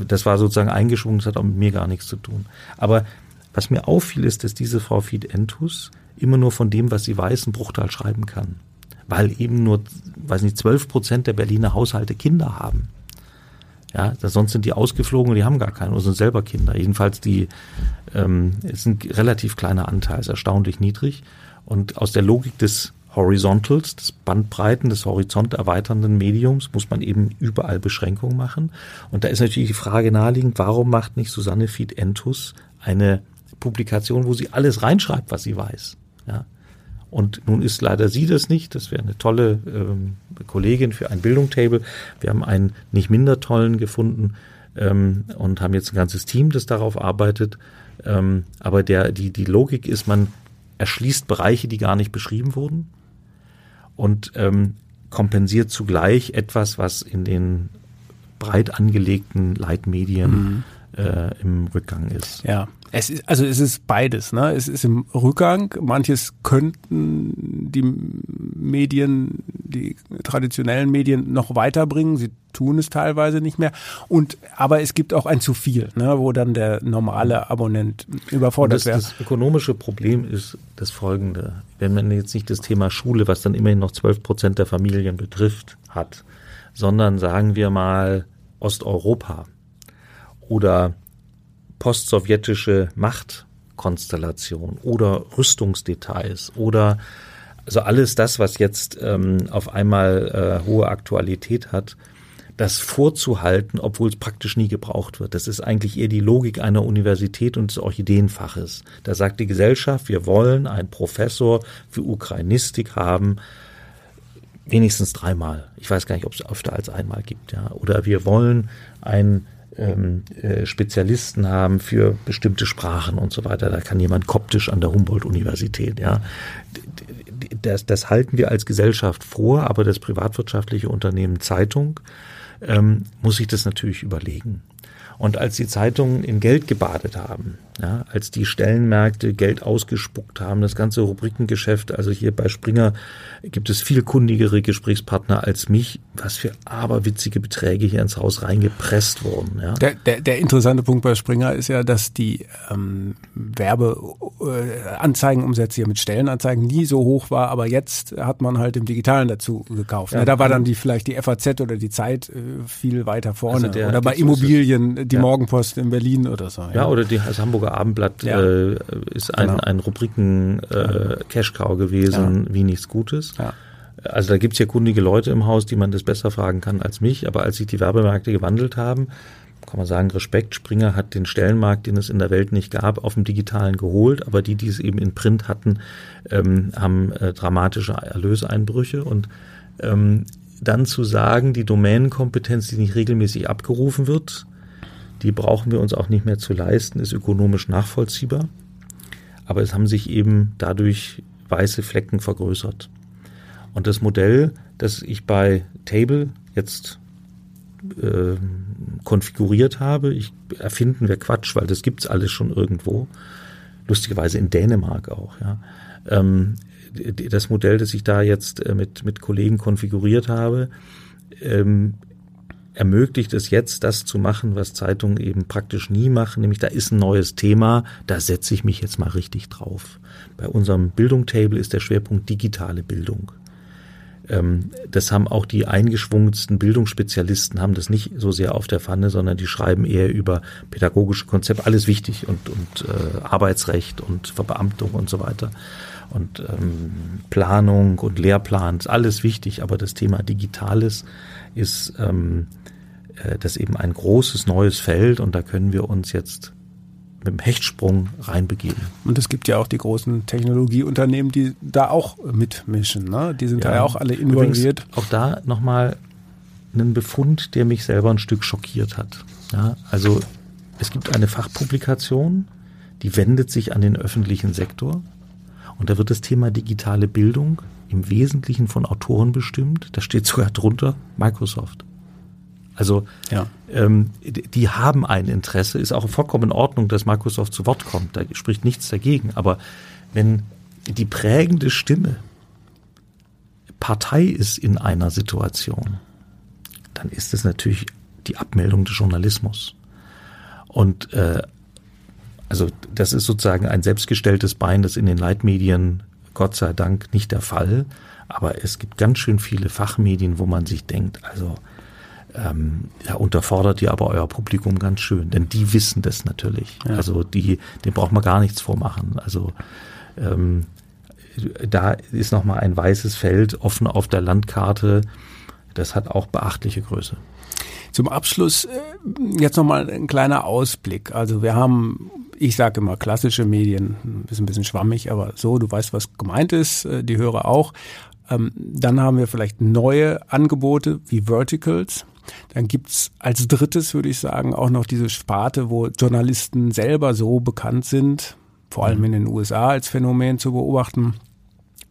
das war sozusagen eingeschwungen, das hat auch mit mir gar nichts zu tun. Aber was mir auffiel, ist, dass diese Frau Fied Entus immer nur von dem, was sie weiß, einen Bruchteil schreiben kann. Weil eben nur, weiß nicht, zwölf Prozent der Berliner Haushalte Kinder haben. Ja, sonst sind die ausgeflogen und die haben gar keine oder sind selber Kinder. Jedenfalls die, ähm, ist ein relativ kleiner Anteil, ist erstaunlich niedrig. Und aus der Logik des Horizontals, des Bandbreiten, des horizont erweiternden Mediums, muss man eben überall Beschränkungen machen. Und da ist natürlich die Frage naheliegend, warum macht nicht Susanne Fied Entus eine Publikation, wo sie alles reinschreibt, was sie weiß? Und nun ist leider sie das nicht. Das wäre eine tolle ähm, Kollegin für ein Bildungstable. Wir haben einen nicht minder tollen gefunden ähm, und haben jetzt ein ganzes Team, das darauf arbeitet. Ähm, aber der, die, die Logik ist, man erschließt Bereiche, die gar nicht beschrieben wurden und ähm, kompensiert zugleich etwas, was in den breit angelegten Leitmedien mhm. äh, im Rückgang ist. Ja, es ist, also es ist beides, ne? Es ist im Rückgang. Manches könnten die Medien, die traditionellen Medien noch weiterbringen. Sie tun es teilweise nicht mehr. Und, aber es gibt auch ein zu viel, ne? wo dann der normale Abonnent überfordert wird. Das ökonomische Problem ist das folgende. Wenn man jetzt nicht das Thema Schule, was dann immerhin noch zwölf Prozent der Familien betrifft, hat, sondern sagen wir mal Osteuropa oder postsowjetische Machtkonstellation oder Rüstungsdetails oder also alles das, was jetzt ähm, auf einmal äh, hohe Aktualität hat, das vorzuhalten, obwohl es praktisch nie gebraucht wird. Das ist eigentlich eher die Logik einer Universität und des Orchideenfaches. Da sagt die Gesellschaft, wir wollen einen Professor für Ukrainistik haben, wenigstens dreimal. Ich weiß gar nicht, ob es öfter als einmal gibt. Ja. Oder wir wollen einen ähm, äh, Spezialisten haben für bestimmte Sprachen und so weiter. Da kann jemand koptisch an der Humboldt-Universität, ja. Das, das halten wir als Gesellschaft vor, aber das privatwirtschaftliche Unternehmen Zeitung ähm, muss sich das natürlich überlegen. Und als die Zeitungen in Geld gebadet haben, ja, als die Stellenmärkte Geld ausgespuckt haben, das ganze Rubrikengeschäft, also hier bei Springer gibt es viel kundigere Gesprächspartner als mich, was für aberwitzige Beträge hier ins Haus reingepresst wurden. Ja. Der, der, der interessante Punkt bei Springer ist ja, dass die ähm, Werbeanzeigenumsätze hier mit Stellenanzeigen nie so hoch war, aber jetzt hat man halt im Digitalen dazu gekauft. Ja, da war dann die vielleicht die FAZ oder die Zeit äh, viel weiter vorne. Also der, oder bei Immobilien die ja. Morgenpost in Berlin oder so. Ja, ja oder die, das Hamburger Abendblatt ja. äh, ist ein, genau. ein Rubriken äh, Cash Cow gewesen, wie nichts Gutes. Ja. Also da gibt's ja kundige Leute im Haus, die man das besser fragen kann als mich. Aber als sich die Werbemärkte gewandelt haben, kann man sagen, Respekt, Springer hat den Stellenmarkt, den es in der Welt nicht gab, auf dem digitalen geholt. Aber die, die es eben in Print hatten, ähm, haben äh, dramatische Erlöseinbrüche. Und ähm, dann zu sagen, die Domänenkompetenz, die nicht regelmäßig abgerufen wird, die brauchen wir uns auch nicht mehr zu leisten, ist ökonomisch nachvollziehbar. Aber es haben sich eben dadurch weiße Flecken vergrößert. Und das Modell, das ich bei Table jetzt äh, konfiguriert habe, ich erfinden wir Quatsch, weil das gibt's alles schon irgendwo. Lustigerweise in Dänemark auch, ja. Ähm, das Modell, das ich da jetzt äh, mit, mit Kollegen konfiguriert habe, ähm, ermöglicht es jetzt, das zu machen, was Zeitungen eben praktisch nie machen, nämlich da ist ein neues Thema, da setze ich mich jetzt mal richtig drauf. Bei unserem Bildungtable ist der Schwerpunkt digitale Bildung. Ähm, das haben auch die eingeschwungensten Bildungsspezialisten, haben das nicht so sehr auf der Pfanne, sondern die schreiben eher über pädagogische Konzepte, alles wichtig und, und äh, Arbeitsrecht und Verbeamtung und so weiter und ähm, Planung und Lehrplan, alles wichtig, aber das Thema Digitales ist ähm, äh, das eben ein großes neues Feld und da können wir uns jetzt mit dem Hechtsprung reinbegeben. Und es gibt ja auch die großen Technologieunternehmen, die da auch mitmischen. Ne? Die sind ja, da ja auch alle involviert. Übrigens auch da nochmal einen Befund, der mich selber ein Stück schockiert hat. Ja, also es gibt eine Fachpublikation, die wendet sich an den öffentlichen Sektor und da wird das Thema digitale Bildung im Wesentlichen von Autoren bestimmt. Da steht sogar drunter Microsoft. Also ja. ähm, die haben ein Interesse, ist auch vollkommen in Ordnung, dass Microsoft zu Wort kommt. Da spricht nichts dagegen. Aber wenn die prägende Stimme Partei ist in einer Situation, dann ist es natürlich die Abmeldung des Journalismus. Und äh, also das ist sozusagen ein selbstgestelltes Bein, das in den Leitmedien Gott sei Dank nicht der Fall. Aber es gibt ganz schön viele Fachmedien, wo man sich denkt, also ähm, ja, unterfordert ihr aber euer Publikum ganz schön, denn die wissen das natürlich. Ja. Also die, dem braucht man gar nichts vormachen. Also ähm, da ist nochmal ein weißes Feld offen auf der Landkarte. Das hat auch beachtliche Größe. Zum Abschluss äh, jetzt nochmal ein kleiner Ausblick. Also wir haben, ich sage immer klassische Medien, ist ein bisschen schwammig, aber so, du weißt, was gemeint ist, äh, die Hörer auch. Ähm, dann haben wir vielleicht neue Angebote wie Verticals. Dann gibt's als drittes, würde ich sagen, auch noch diese Sparte, wo Journalisten selber so bekannt sind, vor allem in den USA als Phänomen zu beobachten,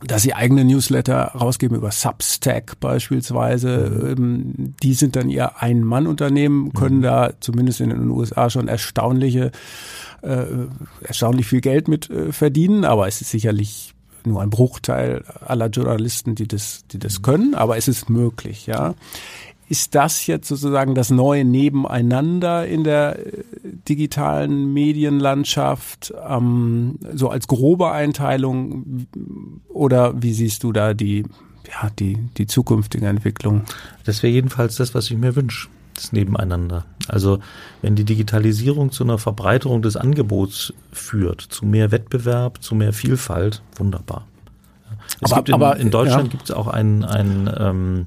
dass sie eigene Newsletter rausgeben über Substack beispielsweise. Mhm. Die sind dann ihr Ein-Mann-Unternehmen, können mhm. da zumindest in den USA schon erstaunliche, äh, erstaunlich viel Geld mit äh, verdienen, aber es ist sicherlich nur ein Bruchteil aller Journalisten, die das, die das mhm. können, aber es ist möglich, ja. Ist das jetzt sozusagen das neue Nebeneinander in der äh, digitalen Medienlandschaft, ähm, so als grobe Einteilung? Oder wie siehst du da die, ja, die, die zukünftige Entwicklung? Das wäre jedenfalls das, was ich mir wünsche das Nebeneinander. Also wenn die Digitalisierung zu einer Verbreiterung des Angebots führt, zu mehr Wettbewerb, zu mehr Vielfalt, wunderbar. Es aber, gibt in, aber, in Deutschland ja. gibt es auch einen, einen ähm,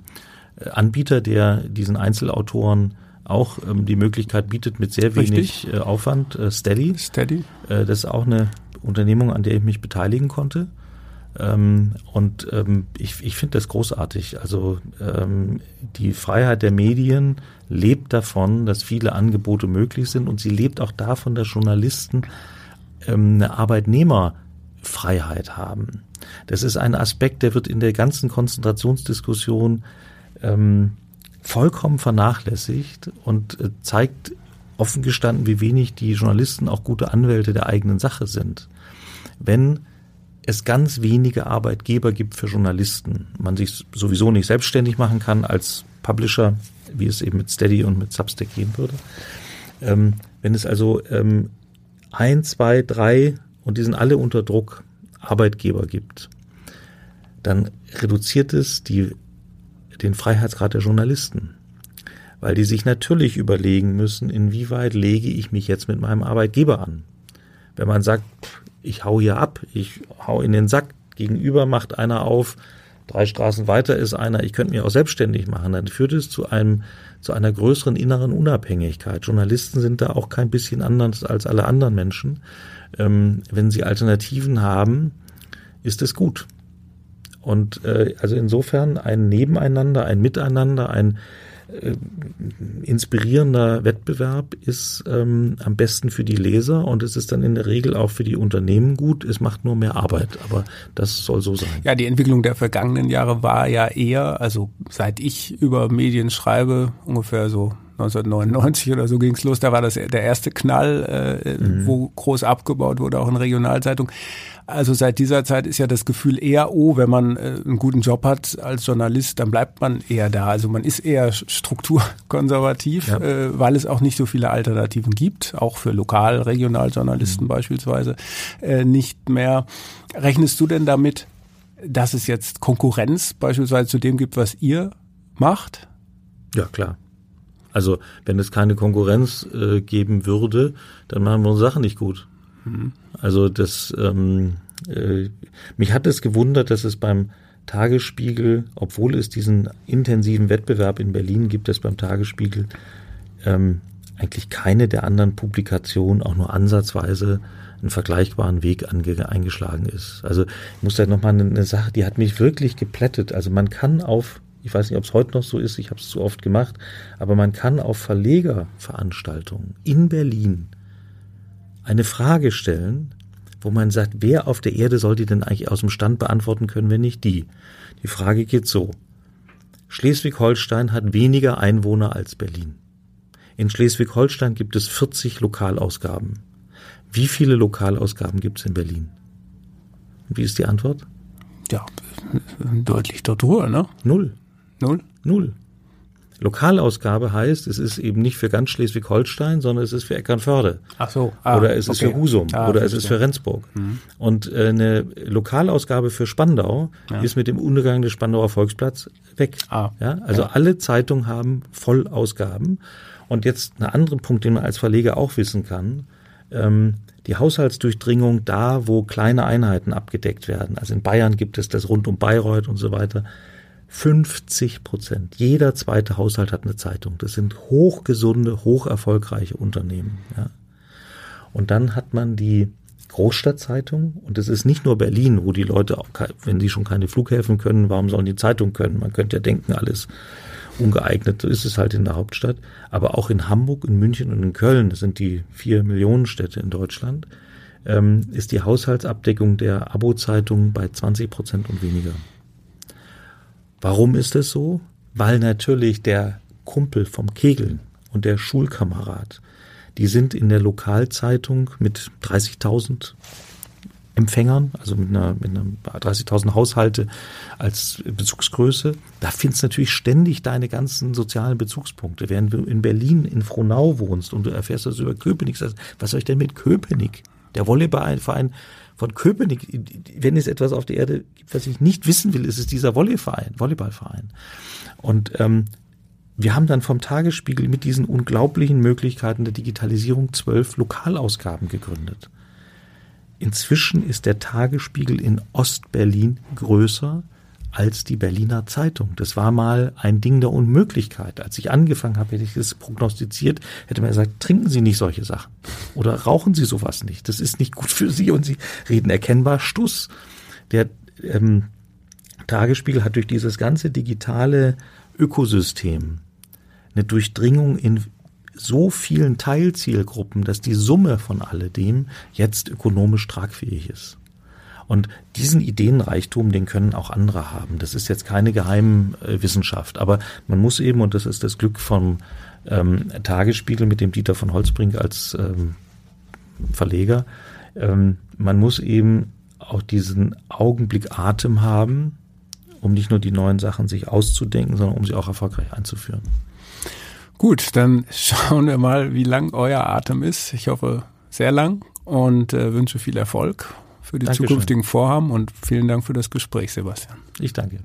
Anbieter, der diesen Einzelautoren auch ähm, die Möglichkeit bietet mit sehr wenig äh, Aufwand, äh, Steady. Steady. Äh, das ist auch eine Unternehmung, an der ich mich beteiligen konnte. Ähm, und ähm, ich, ich finde das großartig. Also ähm, die Freiheit der Medien lebt davon, dass viele Angebote möglich sind und sie lebt auch davon, dass Journalisten ähm, eine Arbeitnehmerfreiheit haben. Das ist ein Aspekt, der wird in der ganzen Konzentrationsdiskussion ähm, vollkommen vernachlässigt und äh, zeigt offen gestanden, wie wenig die Journalisten auch gute Anwälte der eigenen Sache sind. Wenn es ganz wenige Arbeitgeber gibt für Journalisten, man sich sowieso nicht selbstständig machen kann als Publisher, wie es eben mit Steady und mit Substack gehen würde. Ähm, wenn es also ähm, ein, zwei, drei und die sind alle unter Druck Arbeitgeber gibt, dann reduziert es die den Freiheitsgrad der Journalisten. Weil die sich natürlich überlegen müssen, inwieweit lege ich mich jetzt mit meinem Arbeitgeber an. Wenn man sagt, ich hau hier ab, ich hau in den Sack, gegenüber macht einer auf, Drei Straßen weiter ist einer, ich könnte mich auch selbstständig machen. Dann führt es zu einem, zu einer größeren inneren Unabhängigkeit. Journalisten sind da auch kein bisschen anders als alle anderen Menschen. Ähm, wenn sie Alternativen haben, ist es gut. Und äh, also insofern ein Nebeneinander, ein Miteinander, ein äh, inspirierender Wettbewerb ist ähm, am besten für die Leser und es ist dann in der Regel auch für die Unternehmen gut. Es macht nur mehr Arbeit, aber das soll so sein. Ja, die Entwicklung der vergangenen Jahre war ja eher, also seit ich über Medien schreibe, ungefähr so 1999 oder so ging's los. Da war das der erste Knall, äh, mhm. wo groß abgebaut wurde, auch in Regionalzeitung. Also seit dieser Zeit ist ja das Gefühl eher, oh, wenn man äh, einen guten Job hat als Journalist, dann bleibt man eher da. Also man ist eher strukturkonservativ, ja. äh, weil es auch nicht so viele Alternativen gibt, auch für Lokal-, Regionaljournalisten mhm. beispielsweise äh, nicht mehr. Rechnest du denn damit, dass es jetzt Konkurrenz beispielsweise zu dem gibt, was ihr macht? Ja, klar. Also wenn es keine Konkurrenz äh, geben würde, dann machen wir unsere Sachen nicht gut. Mhm. Also das, ähm, äh, mich hat es gewundert, dass es beim Tagesspiegel, obwohl es diesen intensiven Wettbewerb in Berlin gibt, es beim Tagesspiegel ähm, eigentlich keine der anderen Publikationen auch nur ansatzweise einen vergleichbaren Weg eingeschlagen ist. Also ich muss da nochmal eine, eine Sache, die hat mich wirklich geplättet. Also man kann auf ich weiß nicht, ob es heute noch so ist, ich habe es zu oft gemacht, aber man kann auf Verlegerveranstaltungen in Berlin eine Frage stellen, wo man sagt, wer auf der Erde soll die denn eigentlich aus dem Stand beantworten können, wenn nicht die? Die Frage geht so. Schleswig-Holstein hat weniger Einwohner als Berlin. In Schleswig-Holstein gibt es 40 Lokalausgaben. Wie viele Lokalausgaben gibt es in Berlin? Und wie ist die Antwort? Ja, deutlich dort darüber, ne? Null. Null? Null. Lokalausgabe heißt, es ist eben nicht für ganz Schleswig-Holstein, sondern es ist für Eckernförde. Ach so. Ah, oder es ist okay. für Husum. Ah, oder es ist für Rendsburg. Mhm. Und äh, eine Lokalausgabe für Spandau ja. ist mit dem Untergang des Spandauer Volksplatz weg. Ah, ja, also ja. alle Zeitungen haben Vollausgaben. Und jetzt ein anderer Punkt, den man als Verleger auch wissen kann. Ähm, die Haushaltsdurchdringung da, wo kleine Einheiten abgedeckt werden. Also in Bayern gibt es das rund um Bayreuth und so weiter 50 Prozent. Jeder zweite Haushalt hat eine Zeitung. Das sind hochgesunde, hocherfolgreiche Unternehmen. Ja. Und dann hat man die Großstadtzeitung und es ist nicht nur Berlin, wo die Leute, auch, wenn sie schon keine Flughäfen können, warum sollen die Zeitung können? Man könnte ja denken, alles ungeeignet, so ist es halt in der Hauptstadt. Aber auch in Hamburg, in München und in Köln, das sind die vier Millionen Städte in Deutschland, ähm, ist die Haushaltsabdeckung der Abo-Zeitung bei 20 Prozent und weniger. Warum ist es so? Weil natürlich der Kumpel vom Kegeln und der Schulkamerad, die sind in der Lokalzeitung mit 30.000 Empfängern, also mit einer, mit einer 30.000 Haushalte als Bezugsgröße. Da findest du natürlich ständig deine ganzen sozialen Bezugspunkte. Während du in Berlin in Frohnau wohnst und du erfährst das über Köpenick, was soll ich denn mit Köpenick? Der Volleyballverein von Köpenick, wenn es etwas auf der Erde gibt, was ich nicht wissen will, ist es dieser Volleyverein, Volleyballverein. Und ähm, wir haben dann vom Tagesspiegel mit diesen unglaublichen Möglichkeiten der Digitalisierung zwölf Lokalausgaben gegründet. Inzwischen ist der Tagesspiegel in Ostberlin größer als die Berliner Zeitung. Das war mal ein Ding der Unmöglichkeit. Als ich angefangen habe, hätte ich das prognostiziert, hätte man gesagt, trinken Sie nicht solche Sachen oder rauchen Sie sowas nicht. Das ist nicht gut für Sie und Sie reden erkennbar Stuss. Der ähm, Tagesspiegel hat durch dieses ganze digitale Ökosystem eine Durchdringung in so vielen Teilzielgruppen, dass die Summe von alledem jetzt ökonomisch tragfähig ist. Und diesen Ideenreichtum, den können auch andere haben. Das ist jetzt keine Geheimwissenschaft, aber man muss eben, und das ist das Glück vom ähm, Tagesspiegel mit dem Dieter von Holzbrink als ähm, Verleger, ähm, man muss eben auch diesen Augenblick Atem haben, um nicht nur die neuen Sachen sich auszudenken, sondern um sie auch erfolgreich einzuführen. Gut, dann (laughs) schauen wir mal, wie lang euer Atem ist. Ich hoffe, sehr lang und äh, wünsche viel Erfolg für die Dankeschön. zukünftigen Vorhaben und vielen Dank für das Gespräch, Sebastian. Ich danke.